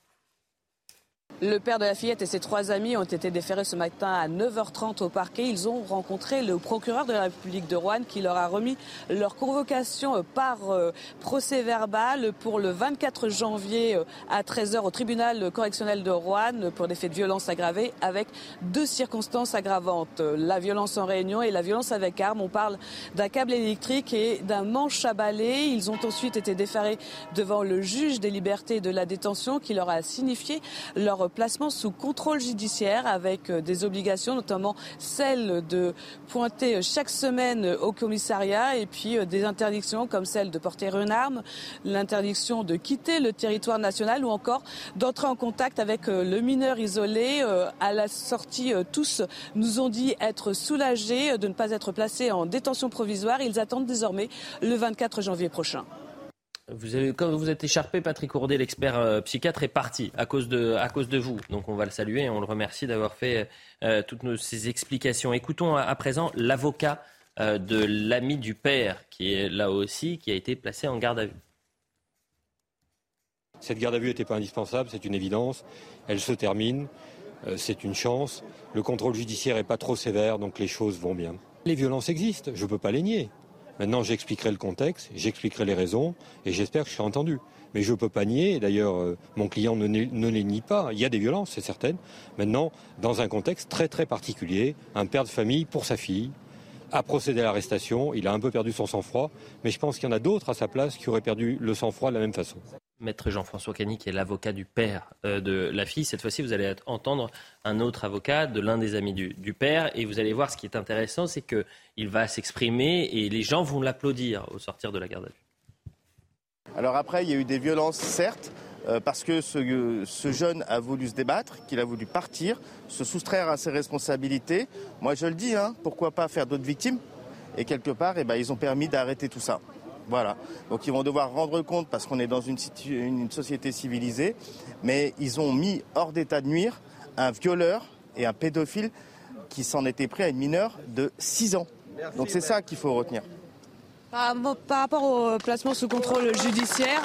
Le père de la fillette et ses trois amis ont été déférés ce matin à 9h30 au parquet. Ils ont rencontré le procureur de la République de Rouen qui leur a remis leur convocation par euh, procès verbal pour le 24 janvier euh, à 13h au tribunal correctionnel de Rouen pour des faits de violence aggravés avec deux circonstances aggravantes. Euh, La violence en réunion et la violence avec arme. On parle d'un câble électrique et d'un manche à balai. Ils ont ensuite été déférés devant le juge des libertés et de la détention qui leur a signifié leur placement sous contrôle judiciaire avec euh, des obligations, notamment celle de pointer chaque semaine au commissariat et puis euh, des interdictions comme celle de porter une arme, l'interdiction de quitter le territoire national ou encore d'entrer en contact avec euh, le mineur isolé. Euh, À la sortie, euh, tous nous ont dit être soulagés de ne pas être placés en détention provisoire. Ils attendent désormais le 24 janvier prochain. Vous quand vous êtes écharpé, Patrick Ourdet, l'expert euh, psychiatre, est parti à cause, de, vous. Donc on va le saluer et on le remercie d'avoir fait euh, toutes nos, ces explications. Écoutons à, présent l'avocat euh, de l'ami du père, qui est là aussi, qui a été placé en garde à vue. Cette garde à vue n'était pas indispensable, c'est une évidence. Elle se termine, c'est une chance. Le contrôle judiciaire n'est pas trop sévère, donc les choses vont bien. Les violences existent, je ne peux pas les nier. Maintenant, j'expliquerai le contexte, j'expliquerai les raisons, et j'espère que je serai entendu. Mais je ne peux pas nier, d'ailleurs, euh, mon client ne, ne les nie pas. Il y a des violences, c'est certain. Maintenant, dans un contexte très très particulier, un père de famille pour sa fille a procédé à l'arrestation, il a un peu perdu son sang-froid, mais je pense qu'il y en a d'autres à sa place qui auraient perdu le sang-froid de la même façon. Maître Jean-François Cagny, qui est l'avocat du père euh, de la fille. Cette fois-ci, vous allez entendre un autre avocat de l'un des amis du, père. Et vous allez voir, ce qui est intéressant, c'est qu'il va s'exprimer et les gens vont l'applaudir au sortir de la garde à vue. Alors après, il y a eu des violences, certes, euh, parce que ce, ce jeune a voulu se débattre, qu'il a voulu partir, se soustraire à ses responsabilités. Moi, je le dis, hein, pourquoi pas faire d'autres victimes? Et quelque part, eh ben, ils ont permis d'arrêter tout ça. Voilà. Donc ils vont devoir rendre compte parce qu'on est dans une, situ- une société civilisée, mais ils ont mis hors d'état de nuire un violeur et un pédophile qui s'en était pris à une mineure de 6 ans. Donc c'est ça qu'il faut retenir. Par, par rapport au placement sous contrôle judiciaire,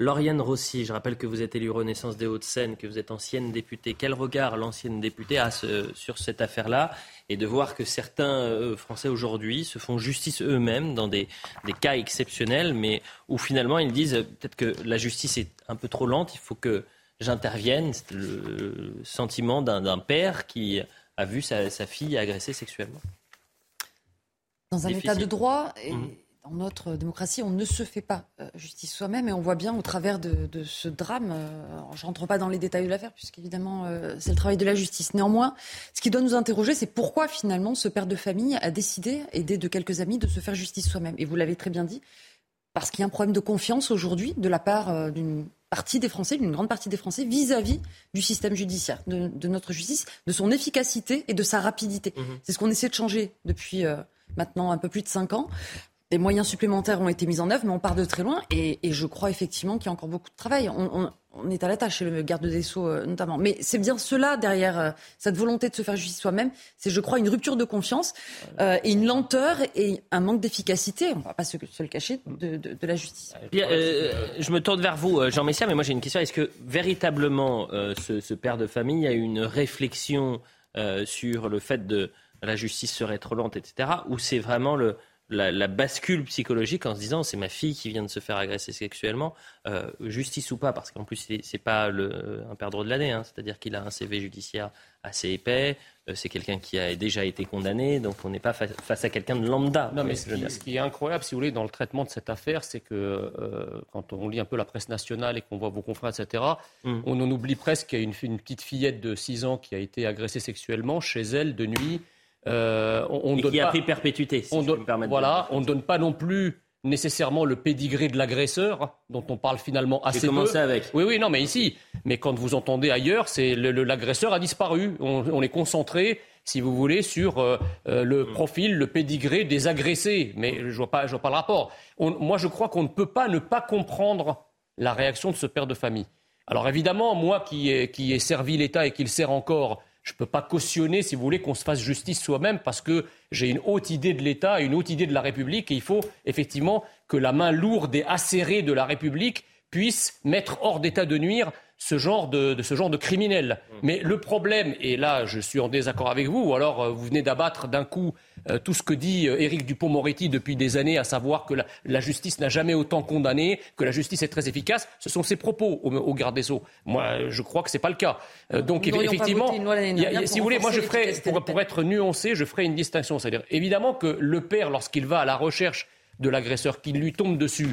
Lauriane Rossi, je rappelle que vous êtes élue Renaissance des Hauts-de-Seine, que vous êtes ancienne députée. Quel regard l'ancienne députée a ce- sur cette affaire-là Et de voir que certains euh, Français aujourd'hui se font justice eux-mêmes dans des, des cas exceptionnels, mais où finalement ils disent euh, peut-être que la justice est un peu trop lente, il faut que j'intervienne. C'est le sentiment d'un père qui a vu sa, sa fille agressée sexuellement. Dans un Difficile. état de droit, et Mhm. Dans notre démocratie, on ne se fait pas euh, justice soi-même. Et on voit bien au travers de, de ce drame, euh, je ne rentre pas dans les détails de l'affaire, puisqu'évidemment, euh, c'est le travail de la justice. Néanmoins, ce qui doit nous interroger, c'est pourquoi finalement ce père de famille a décidé, aidé de quelques amis, de se faire justice soi-même. Et vous l'avez très bien dit, parce qu'il y a un problème de confiance aujourd'hui de la part euh, d'une partie des Français, d'une grande partie des Français, vis-à-vis du système judiciaire, de, de notre justice, de son efficacité et de sa rapidité. C'est ce qu'on essaie de changer depuis euh, maintenant un peu plus de 5 ans. Des moyens supplémentaires ont été mis en œuvre, mais on part de très loin. Et, je crois effectivement qu'il y a encore beaucoup de travail. On, est à la tâche, le garde des Sceaux euh, notamment. Mais c'est bien cela derrière euh, cette volonté de se faire justice soi-même. C'est, je crois, une rupture de confiance euh, et une lenteur et un manque d'efficacité, on ne va pas se, le cacher, de, la justice. Euh, je me tourne vers vous, Jean Messia, mais moi j'ai une question. Est-ce que véritablement ce, père de famille a une réflexion sur le fait de la justice serait trop lente, etc. Ou c'est vraiment le, la, la bascule psychologique en se disant c'est ma fille qui vient de se faire agresser sexuellement, euh, justice ou pas, parce qu'en plus c'est- pas le, un perdreau de l'année, hein, c'est-à-dire qu'il a un CV judiciaire assez épais, euh, c'est quelqu'un qui a déjà été condamné, donc on n'est pas fa- face à quelqu'un de lambda. Non, mais ce qui, ce qui est incroyable, si vous voulez, dans le traitement de cette affaire, c'est que euh, quand on lit un peu la presse nationale et qu'on voit vos confrères, etc., Mm. on en oublie presque qu'il y a une, une petite fillette de 6 ans qui a été agressée sexuellement chez elle de nuit. Euh, on, on Et donne qui a pas- pris perpétuité, si on me Voilà, on ne donne pas non plus nécessairement le pédigré de l'agresseur, dont on parle finalement assez peu. commencé avec. Oui, oui, non, mais ici, mais quand vous entendez ailleurs, c'est l'agresseur a disparu. On, on est concentré, si vous voulez, sur euh, euh, le Mm. profil, le pédigré des agressés. Mais je vois pas, je vois pas le rapport. On- moi, je crois qu'on ne peut pas ne pas comprendre la réaction de ce père de famille. Alors évidemment, moi qui ai, qui ai servi l'État et qui le sert encore, je ne peux pas cautionner, si vous voulez, qu'on se fasse justice soi-même parce que j'ai une haute idée de l'État, une haute idée de la République et il faut effectivement que la main lourde et acérée de la République puisse mettre hors d'état de nuire ce genre de, de ce genre de criminel. Mais le problème, et là je suis en désaccord avec vous, ou alors euh, vous venez d'abattre d'un coup euh, tout ce que dit euh, Éric Dupont-Moretti depuis des années, à savoir que la, la justice n'a jamais autant condamné, que la justice est très efficace, ce sont ses propos au, au garde des Sceaux. Moi, je crois que c'est pas le cas. Euh, donc effectivement, a- si vous voulez, moi je ferai, pour, pour être nuancé, je ferai une distinction. C'est-à-dire évidemment que le père, lorsqu'il va à la recherche de l'agresseur, qu'il lui tombe dessus,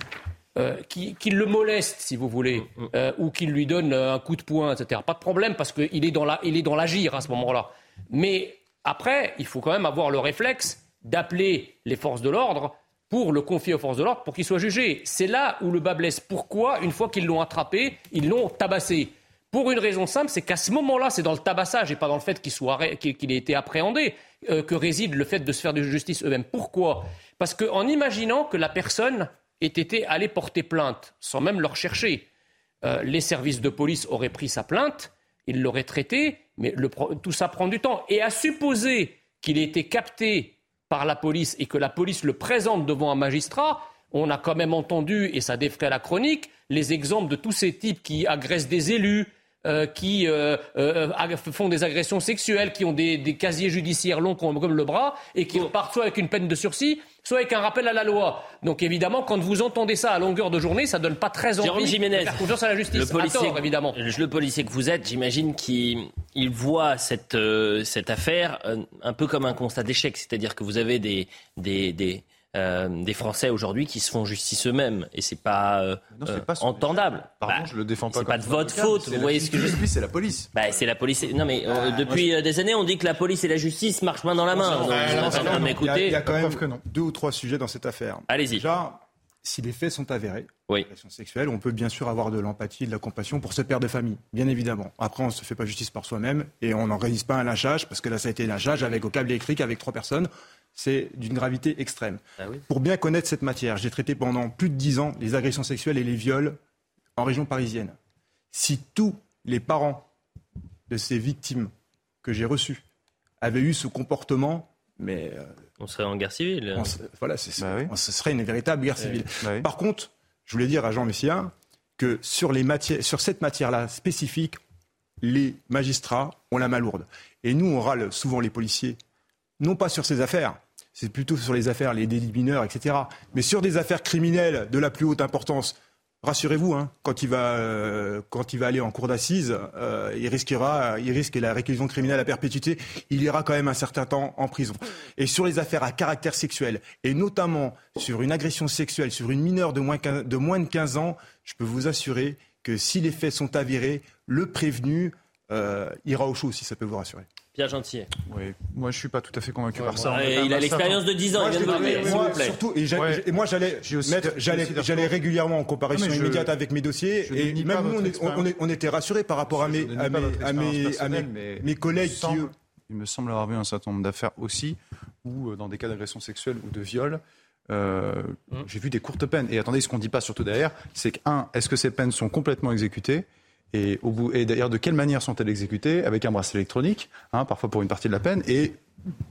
euh, qui, qu'il le moleste, si vous voulez, euh, ou qu'il lui donne euh, un coup de poing, etc. Pas de problème parce qu'il est dans la, il est dans l'agir à ce moment-là. Mais après, il faut quand même avoir le réflexe d'appeler les forces de l'ordre pour le confier aux forces de l'ordre pour qu'il soit jugé. C'est là où le bas blesse. Pourquoi, une fois qu'ils l'ont attrapé, ils l'ont tabassé? Pour une raison simple, c'est qu'à ce moment-là, c'est dans le tabassage et pas dans le fait qu'il soit arrêt- qu'il qu'il ait été appréhendé euh, que réside le fait de se faire de justice eux-mêmes. Pourquoi? Parce qu'en imaginant que la personne ait été allée porter plainte sans même le rechercher, euh, les services de police auraient pris sa plainte, ils l'auraient traité, mais tout ça prend du temps. Et à supposer qu'il ait été capté par la police et que la police le présente devant un magistrat, on a quand même entendu, et ça défraie la chronique, les exemples de tous ces types qui agressent des élus, qui euh, euh, font des agressions sexuelles, qui ont des, des casiers judiciaires longs comme, le bras, et qui repartent soit avec une peine de sursis, soit avec un rappel à la loi. Donc évidemment, quand vous entendez ça à longueur de journée, ça donne pas très envie Jérôme de Jiménez, faire confiance à la justice. Le policier, tort, évidemment. Le policier que vous êtes, j'imagine qu'il il voit cette, euh, cette affaire euh, un peu comme un constat d'échec. C'est-à-dire que vous avez des, des, des, euh, des Français aujourd'hui qui se font justice eux-mêmes. Et c'est pas, euh, Non, euh, pas son entendable. Pardon, Bah, je le défends pas C'est pas de votre faute. c'est Vous la voyez ce que je justice, c'est la police. bah, c'est la police. Non, mais euh, depuis euh, des années, on dit que la police et la justice marchent main dans la main. Donc, Ah, non, non, il y a- écoutez, il y a quand même deux ou trois sujets dans cette affaire. Allez-y. Déjà, si les faits sont avérés, agression sexuelle, on peut bien sûr avoir de l'empathie, de la compassion pour ce père de famille, bien évidemment. Après, on ne se fait pas justice par soi-même et on n'en résiste pas un lynchage, parce que là, ça a été un lynchage avec au câble électrique avec trois personnes. C'est d'une gravité extrême. Ah Pour bien connaître cette matière, j'ai traité pendant plus de dix ans les agressions sexuelles et les viols en région parisienne. Si tous les parents de ces victimes que j'ai reçues avaient eu ce comportement, mais euh, on serait en guerre civile. on se- voilà, c'est- Bah ce serait une véritable guerre Oui. civile. Bah oui. Par contre, je voulais dire à Jean Messia que sur, les matières, sur cette matière-là spécifique, les magistrats ont la main lourde. Et nous, on râle souvent les policiers, non pas sur ces affaires, c'est plutôt sur les affaires, les délits mineurs, etc. Mais sur des affaires criminelles de la plus haute importance, rassurez-vous, hein, quand, il va, euh, quand il va aller en cour d'assises, euh, il, risquera, il risque la réclusion criminelle à perpétuité, il ira quand même un certain temps en prison. Et sur les affaires à caractère sexuel, et notamment sur une agression sexuelle sur une mineure de moins, de moins de 15 ans, je peux vous assurer que si les faits sont avérés, le prévenu euh, ira au chaud, si ça peut vous rassurer. Pierre Gentil. Oui, moi je suis pas tout à fait convaincu par ça. Il a l'expérience certain- de 10 ans, Moi, il vient de moi, surtout, et, j'a- Ouais. et moi, j'allais régulièrement en comparaison je- immédiate avec mes dossiers. Et même nous, on, votre est- expérience. on est- on était rassurés par rapport à mes, à mes, à mes, à collègues il me qui, eux, Il me semble avoir vu un certain nombre d'affaires aussi ou dans des cas d'agression sexuelle ou de viol, j'ai vu des courtes peines. Et attendez, ce qu'on ne dit pas surtout derrière, c'est que, un, est-ce que ces peines sont complètement exécutées? Et, d'ailleurs, de quelle manière sont-elles exécutées? Avec un bracelet électronique, hein, parfois pour une partie de la peine. Et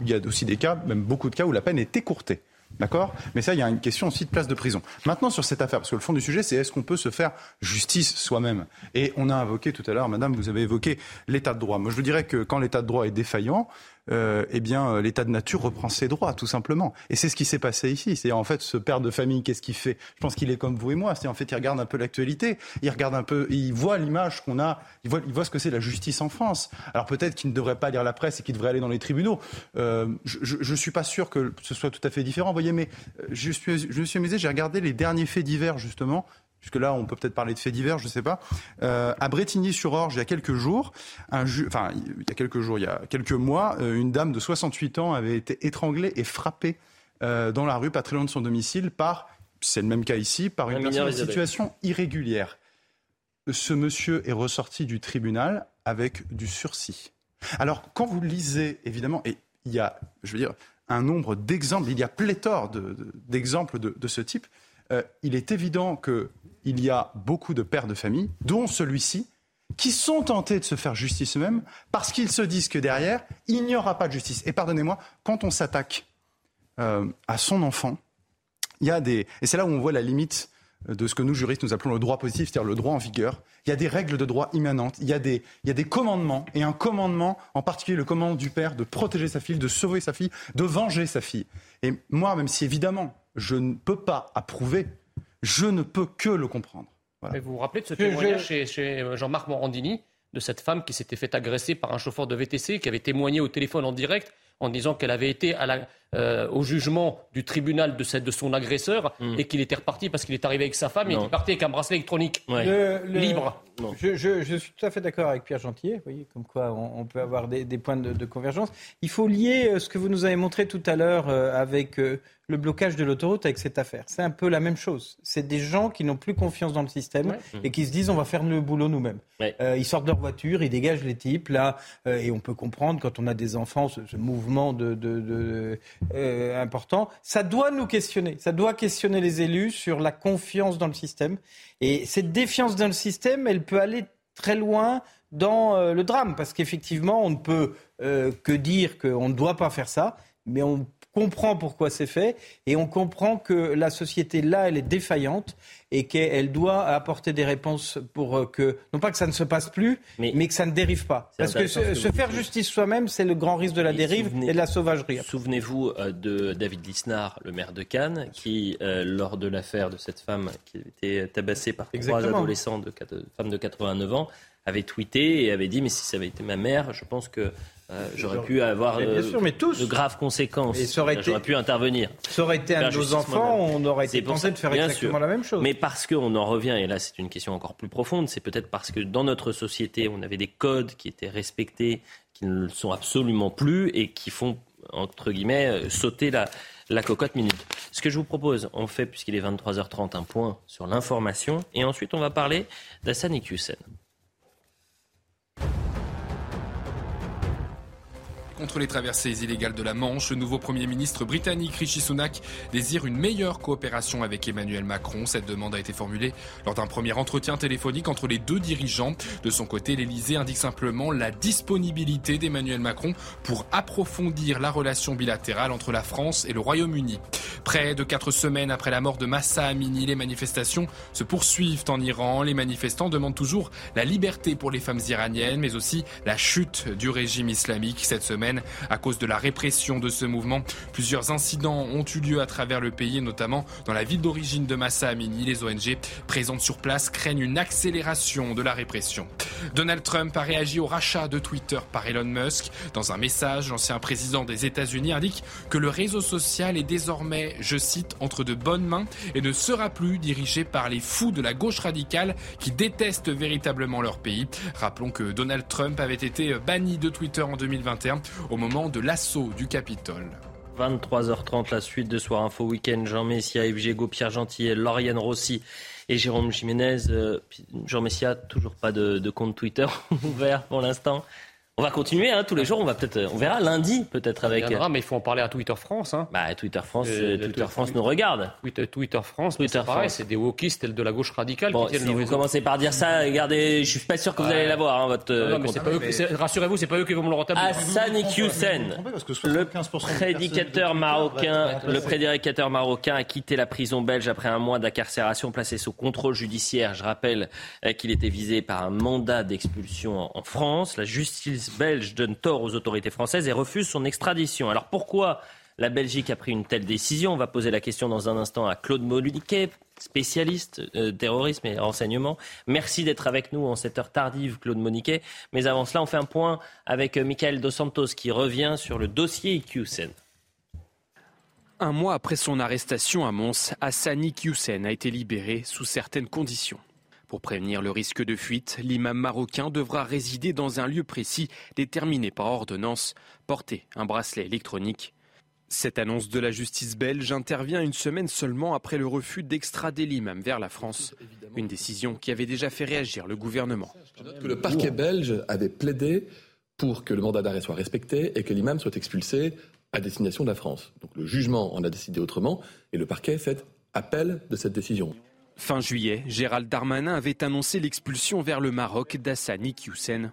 il y a aussi des cas, même beaucoup de cas, où la peine est écourtée. D'accord? Mais ça, il y a une question aussi de place de prison. Maintenant, sur cette affaire, parce que le fond du sujet, c'est est-ce qu'on peut se faire justice soi-même? Et on a invoqué tout à l'heure, madame, vous avez évoqué l'état de droit. Moi, je vous dirais que quand l'état de droit est défaillant, euh, eh bien, euh, l'état de nature reprend ses droits, tout simplement. Et c'est ce qui s'est passé ici. C'est en fait ce père de famille, qu'est-ce qu'il fait? Je pense qu'il est comme vous et moi. C'est en fait, il regarde un peu l'actualité, il regarde un peu, il voit l'image qu'on a, il voit, il voit ce que c'est la justice en France. Alors peut-être qu'il ne devrait pas lire la presse et qu'il devrait aller dans les tribunaux. Euh, je ne suis pas sûr que ce soit tout à fait différent, vous voyez, mais euh, je, suis, je me suis amusé, j'ai regardé les derniers faits divers, justement, puisque là, on peut peut-être parler de faits divers, je ne sais pas. Euh, à Bretigny-sur-Orge, il y a quelques jours, un enfin, il y a quelques jours, il y a quelques mois, euh, une dame de 68 ans avait été étranglée et frappée euh, dans la rue, pas très loin de son domicile, par, c'est le même cas ici, par une personne en situation irrégulière. Ce monsieur est ressorti du tribunal avec du sursis. Alors, quand vous lisez, évidemment, et il y a, je veux dire, un nombre d'exemples, il y a pléthore d'exemples de, de, ce type, euh, il est évident qu'il y a beaucoup de pères de famille, dont celui-ci, qui sont tentés de se faire justice eux-mêmes parce qu'ils se disent que derrière, il n'y aura pas de justice. Et pardonnez-moi, quand on s'attaque euh, à son enfant, il y a des... Et c'est là où on voit la limite de ce que nous, juristes, nous appelons le droit positif, c'est-à-dire le droit en vigueur. Il y a des règles de droit immanentes, il y, a des, il y a des commandements, et un commandement, en particulier le commandement du père, de protéger sa fille, de sauver sa fille, de venger sa fille. Et moi, même si évidemment, je ne peux pas approuver, je ne peux que le comprendre. Voilà. vous vous rappelez de ce témoignage chez, chez Jean-Marc Morandini, de cette femme qui s'était fait agresser par un chauffeur de VTC, qui avait témoigné au téléphone en direct en disant qu'elle avait été à la, euh, au jugement du tribunal de, de son agresseur mm. et qu'il était reparti parce qu'il est arrivé avec sa femme et qu'il partait avec un bracelet électronique libre. Je, suis tout à fait d'accord avec Pierre Gentillet, vous voyez, comme quoi on, peut avoir des, points de, convergence. Il faut lier euh, ce que vous nous avez montré tout à l'heure euh, avec le blocage de l'autoroute avec cette affaire. C'est un peu la même chose. C'est des gens qui n'ont plus confiance dans le système et qui se disent on va faire le boulot nous-mêmes. ils sortent de leur voiture, ils dégagent les types là, et on peut comprendre quand on a des enfants ce, mouvement de, de euh, important. Ça doit nous questionner. Ça doit questionner les élus sur la confiance dans le système. Et cette défiance dans le système, elle peut aller très loin dans euh, le drame, parce qu'effectivement, on ne peut euh, que dire qu'on ne doit pas faire ça, mais on comprend pourquoi c'est fait et on comprend que la société là, elle est défaillante et qu'elle doit apporter des réponses pour euh, que, non pas que ça ne se passe plus, mais, que ça ne dérive pas. Parce que se, faire justice soi-même, c'est le grand risque de la dérive et de la sauvagerie. Souvenez-vous euh, de David Lisnard, le maire de Cannes, qui, euh, lors de l'affaire de cette femme qui a été tabassée par trois adolescents de, femmes de 89 ans, avait tweeté et avait dit mais si ça avait été ma mère, je pense que euh, j'aurais pu avoir euh, de graves conséquences. J'aurais pu intervenir. Ça aurait été un de nos enfants, on aurait été pensé de faire exactement la même chose. Mais parce qu'on en revient, et là c'est une question encore plus profonde, c'est peut-être parce que dans notre société, on avait des codes qui étaient respectés, qui ne le sont absolument plus et qui font, entre guillemets, euh, sauter la, la cocotte minute. Ce que je vous propose, on fait, puisqu'il est 23h30, un point sur l'information, et ensuite on va parler d'Assane Iqiyoussen. Contre les traversées illégales de la Manche, le nouveau Premier ministre britannique Rishi Sunak désire une meilleure coopération avec Emmanuel Macron. Cette demande a été formulée lors d'un premier entretien téléphonique entre les deux dirigeants. De son côté, l'Elysée indique simplement la disponibilité d'Emmanuel Macron pour approfondir la relation bilatérale entre la France et le Royaume-Uni. Près de quatre semaines après la mort de Massa Amini, les manifestations se poursuivent en Iran. Les manifestants demandent toujours la liberté pour les femmes iraniennes, mais aussi la chute du régime islamique cette semaine à cause de la répression de ce mouvement. Plusieurs incidents ont eu lieu à travers le pays, notamment dans la ville d'origine de Massa Amini. Les ONG présentes sur place craignent une accélération de la répression. Donald Trump a réagi au rachat de Twitter par Elon Musk. Dans un message, l'ancien président des États-Unis indique que le réseau social est désormais, je cite, entre de bonnes mains et ne sera plus dirigé par les fous de la gauche radicale qui détestent véritablement leur pays. Rappelons que Donald Trump avait été banni de Twitter en 2021 au moment de l'assaut du Capitole. 23h30, la suite de Soir Info Week-end. Jean Messia, Yves Pierre Gentil, Lauriane Rossi et Jérôme Jiménez. Euh, Jean Messia, toujours pas de, compte Twitter ouvert pour l'instant. On va continuer hein, tous les jours. On va peut-être, on verra lundi peut-être avec. Viendra, mais il faut en parler à Twitter France. Hein. Bah, Twitter France, Euh, euh, Twitter Twitter- France nous regarde. Twitter, Twitter France, Twitter France. c'est des wokistes de la gauche radicale Bon, qui tiennent si vous commencez par dire ça, regardez, je suis pas sûr que vous allez l'avoir, hein, votre. Non, euh, mais c'est pas eux- rassurez-vous, c'est pas eux qui vont me le rétablir. Hassani Hussein, le prédicateur marocain, le prédicateur marocain a quitté la prison belge après un mois d'incarcération placé sous contrôle judiciaire. Je rappelle euh, qu'il était visé par un mandat d'expulsion en France. La justice belge donne tort aux autorités françaises et refuse son extradition. Alors pourquoi la Belgique a pris une telle décision? On va poser la question dans un instant à Claude Moluquet, spécialiste euh, terrorisme et renseignement. Merci d'être avec nous en cette heure tardive, Claude Moniquet. Mais avant cela, on fait un point avec euh, Michael Dos Santos qui revient sur le dossier IQSEN. Un mois après son arrestation à Mons, Hassani Hussein a été libéré sous certaines conditions. Pour prévenir le risque de fuite, l'imam marocain devra résider dans un lieu précis déterminé par ordonnance, porter un bracelet électronique. Cette annonce de la justice belge intervient une semaine seulement après le refus d'extrader l'imam vers la France, une décision qui avait déjà fait réagir le gouvernement. que le parquet belge avait plaidé pour que le mandat d'arrêt soit respecté et que l'imam soit expulsé à destination de la France. Donc le jugement en a décidé autrement et le parquet fait appel de cette décision. Fin juillet, Gérald Darmanin avait annoncé l'expulsion vers le Maroc d'Hassani Hussein.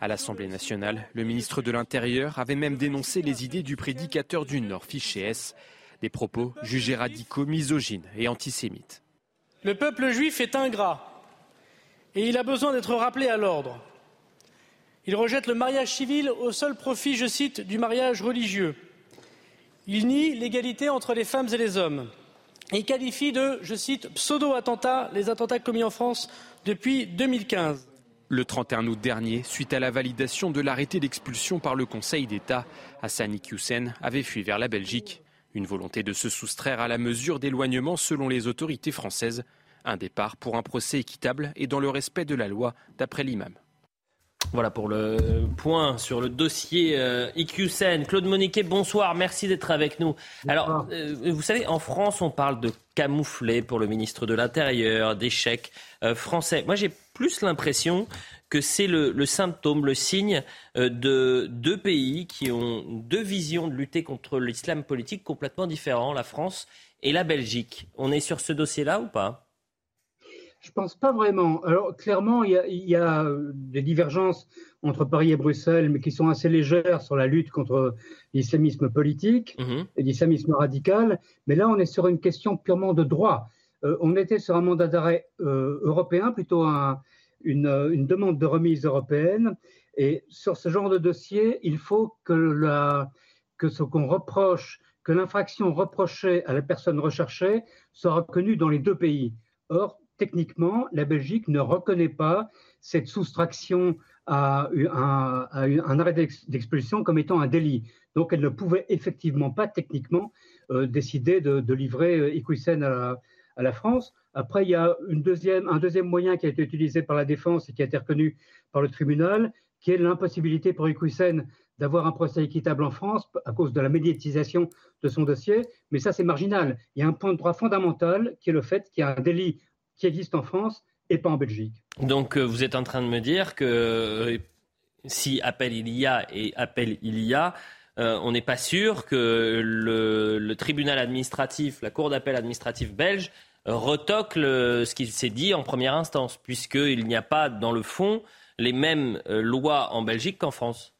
À l'Assemblée nationale, le ministre de l'Intérieur avait même dénoncé les idées du prédicateur du Nord, Fiché des propos jugés radicaux, misogynes et antisémites. Le peuple juif est ingrat et il a besoin d'être rappelé à l'ordre. Il rejette le mariage civil au seul profit, je cite, du mariage religieux. Il nie l'égalité entre les femmes et les hommes. Il qualifie de, je cite, pseudo-attentats les attentats commis en France depuis 2015. Le 31 août dernier, suite à la validation de l'arrêté d'expulsion par le Conseil d'État, Hassani Hussein avait fui vers la Belgique. Une volonté de se soustraire à la mesure d'éloignement selon les autorités françaises. Un départ pour un procès équitable et dans le respect de la loi, d'après l'imam. Voilà pour le point sur le dossier euh. Claude Moniquet, bonsoir, merci d'être avec nous. Alors, euh, vous savez, en France, on parle de camouflet pour le ministre de l'Intérieur, d'échecs euh, français. Moi, j'ai plus l'impression que c'est le, le symptôme, le signe euh, de deux pays qui ont deux visions de lutter contre l'islam politique complètement différents, la France et la Belgique. On est sur ce dossier-là ou pas? Je pense pas vraiment. Alors clairement, il y, a, il y a, euh, des divergences entre Paris et Bruxelles, mais qui sont assez légères sur la lutte contre l'islamisme politique et l'islamisme radical. Mais là, on est sur une question purement de droit. Euh, on était sur un mandat d'arrêt euh, européen, plutôt un- une, une demande de remise européenne. Et sur ce genre de dossier, il faut que, la, que ce qu'on reproche, que l'infraction reprochée à la personne recherchée soit reconnue dans les deux pays. Or, techniquement, la Belgique ne reconnaît pas cette soustraction à un, un arrêt d'ex- d'expulsion comme étant un délit. Donc, elle ne pouvait effectivement pas techniquement euh, décider de, livrer euh, Iqwisen à la, France. Après, il y a un deuxième moyen qui a été utilisé par la défense et qui a été reconnu par le tribunal, qui est l'impossibilité pour Iqwisen d'avoir un procès équitable en France à cause de la médiatisation de son dossier. Mais ça, c'est marginal. Il y a un point de droit fondamental qui est le fait qu'il y a un délit qui existe en France et pas en Belgique. Donc euh, vous êtes en train de me dire que euh, si appel il y a et appel il y a, euh, on n'est pas sûr que le, le tribunal administratif, la cour d'appel administrative belge, euh, retoque le- ce qu'il s'est dit en première instance, puisqu'il n'y a pas dans le fond les mêmes euh, lois en Belgique qu'en France.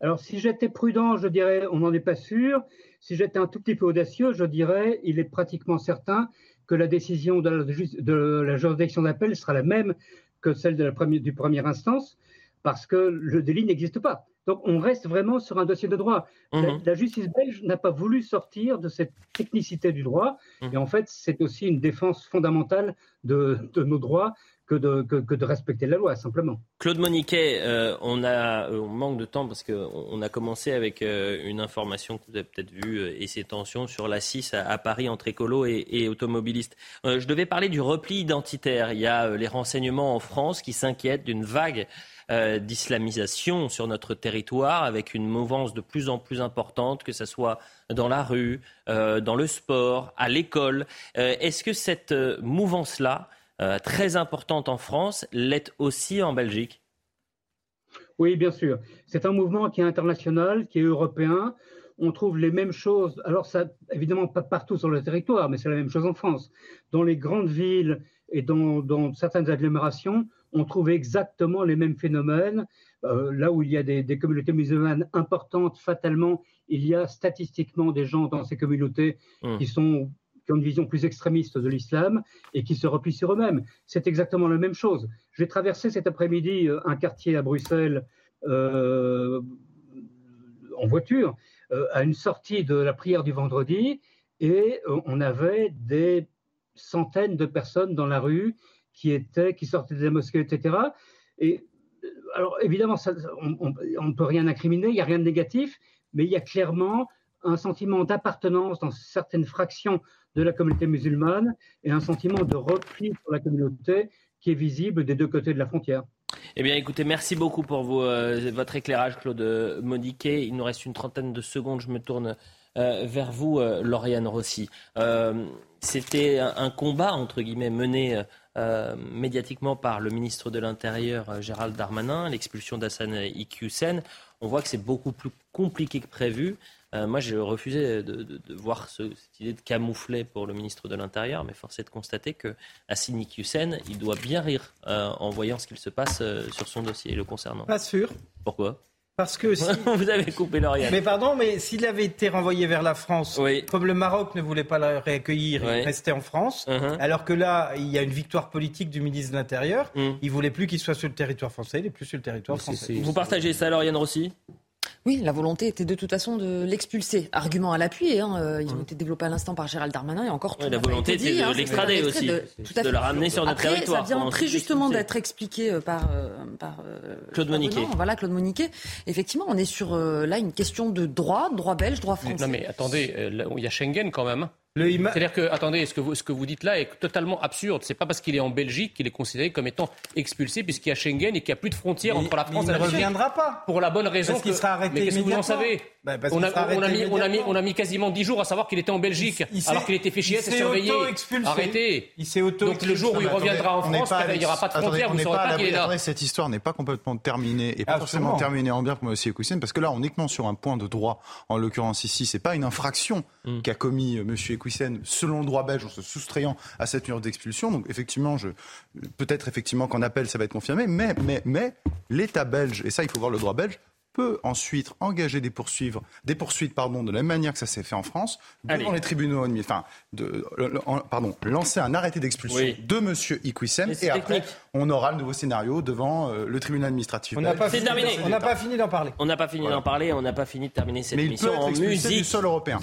Alors, si j'étais prudent, je dirais on n'en est pas sûr. Si j'étais un tout petit peu audacieux, je dirais il est pratiquement certain que la décision de la, de la juridiction d'appel sera la même que celle de la première, du première instance, parce que le délit n'existe pas. Donc, on reste vraiment sur un dossier de droit. La, Mhm. la justice belge n'a pas voulu sortir de cette technicité du droit, et en fait, c'est aussi une défense fondamentale de, de nos droits que de, respecter la loi, simplement. Claude Moniquet, euh, on, a, euh, on manque de temps parce qu'on on a commencé avec euh, une information que vous avez peut-être vue et ces tensions sur la 6 à, Paris entre écolos et, et automobilistes. Je devais parler du repli identitaire. Il y a les renseignements en France qui s'inquiètent d'une vague d'islamisation sur notre territoire avec une mouvance de plus en plus importante, que ce soit dans la rue, dans le sport, à l'école. Est-ce que cette mouvance-là, euh, très importante en France, l'est aussi en Belgique Oui, bien sûr. C'est un mouvement qui est international, qui est européen. On trouve les mêmes choses. Alors, ça, évidemment, pas partout sur le territoire, mais c'est la même chose en France. Dans les grandes villes et dans, certaines agglomérations, on trouve exactement les mêmes phénomènes. Euh, là où il y a des, communautés musulmanes importantes, fatalement, il y a statistiquement des gens dans ces communautés mmh. qui sont qui ont une vision plus extrémiste de l'islam et qui se replient sur eux-mêmes. C'est exactement la même chose. J'ai traversé cet après-midi euh, un quartier à Bruxelles euh, en voiture euh, à une sortie de la prière du vendredi et on avait des centaines de personnes dans la rue qui étaient, qui sortaient des mosquées, etc. Et alors évidemment, on ne peut rien incriminer, il n'y a rien de négatif, mais il y a clairement un sentiment d'appartenance dans certaines fractions de la communauté musulmane et un sentiment de repli sur la communauté qui est visible des deux côtés de la frontière. Eh bien, écoutez, merci beaucoup pour euh, votre éclairage, Claude Moniquet. Il nous reste une trentaine de secondes. Je me tourne euh, vers vous, euh, Lauriane Rossi. C'était un, combat, entre guillemets, mené médiatiquement par le ministre de l'Intérieur, Gérald Darmanin, l'expulsion d'Hassan Iqiyoussen. On voit que c'est beaucoup plus compliqué que prévu. Euh, moi, j'ai refusé de, voir cette idée de camoufler pour le ministre de l'Intérieur, mais force est de constater que Assini Hussein, il doit bien rire euh, en voyant ce qu'il se passe euh, sur son dossier le concernant. Pas sûr. Pourquoi? Parce que si... vous avez coupé l'Orient. Mais pardon, mais s'il avait été renvoyé vers la France, comme le Maroc ne voulait pas le réaccueillir, il restait en France. Uh-huh. Alors que là, il y a une victoire politique du ministre de l'Intérieur. Mm. Il voulait plus qu'il soit sur le territoire français, il est plus sur le territoire français. Vous partagez ça, Lauriane Rossi? Oui, la volonté était de toute façon de l'expulser. Argument à l'appui, hein, euh, ils ont été développés à l'instant par Gérald Darmanin et encore tout La volonté était de hein, l'extrader aussi, de, le ramener sur notre Après, territoire. Ça vient très justement d'être expliqué euh, par, euh, par Claude Moniquet. Voilà, Claude Moniquet. Effectivement, on est sur là une question de droit, droit belge, droit français. Non mais attendez, il y a Schengen quand même. C'est-à-dire que, attendez, ce que, vous, ce que vous dites là est totalement absurde. C'est pas parce qu'il est en Belgique qu'il est considéré comme étant expulsé, puisqu'il y a Schengen et qu'il n'y a plus de frontières entre la France et la Belgique. Il ne reviendra pas. Pour la bonne raison parce qu'il sera arrêté Mais qu'est-ce que vous en savez? Bah, on, a, on, a mis, on, a mis, on, a mis, quasiment 10 jours à savoir qu'il était en Belgique, alors qu'il était fichier et surveillé. Arrêtez. Il s'est auto Donc le jour où il reviendra en France, il n'y aura pas de frontières, vous ne saurez pas qu'il est là. Cette histoire n'est pas complètement terminée et pas forcément terminée en bien pour M. Ekoussen, parce que là, uniquement sur un point de droit. En l'occurrence ici, c'est pas une infraction mm. qu'a commis euh, M. Ekoussen selon le droit belge en se soustrayant à cette mesure d'expulsion. Donc effectivement, peut-être effectivement qu'en appel ça va être confirmé, mais, mais, mais l'État belge, et ça il faut voir le droit belge, peut ensuite engager des poursuites, des poursuites pardon, de la même manière que ça s'est fait en France, devant les tribunaux enfin, de, pardon, lancer un arrêté d'expulsion de M. Iquissem, et après, on aura le nouveau scénario devant euh, le tribunal administratif. On n'a pas, fini, pas d'en parler. On n'a pas fini d'en parler, on n'a pas fini de terminer cette émission en musique. du sol européen.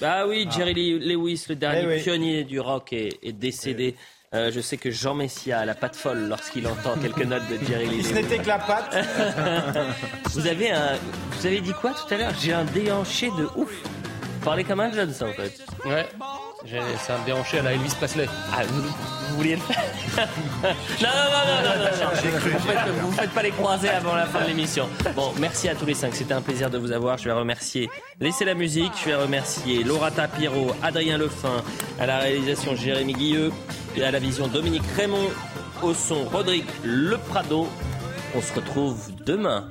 bah oui, Jerry Lewis, le dernier eh pionnier du rock, est, décédé. Euh, je sais que Jean Messia a la patte folle lorsqu'il entend quelques notes de Jerry Lee. Ce n'était que la patte. vous avez un, vous avez dit quoi tout à l'heure? J'ai un déhanché de ouf. Vous parlez comme un jeune, ça en fait. Ouais. C'est un déhanché à la Elvis Presley. Ah, vous, vouliez le faire? Non, non, non, non, non, non. Vous, faites, vous faites pas les croisés avant la fin de l'émission. Bon, merci à tous les cinq. C'était un plaisir de vous avoir. Je vais remercier Laissez la musique. Je vais remercier Laura Tapiro, Adrien Lefin, à la réalisation Jérémy Guilleux, et à la vision Dominique Raymond, au son Rodrigue Le Prado. On se retrouve demain.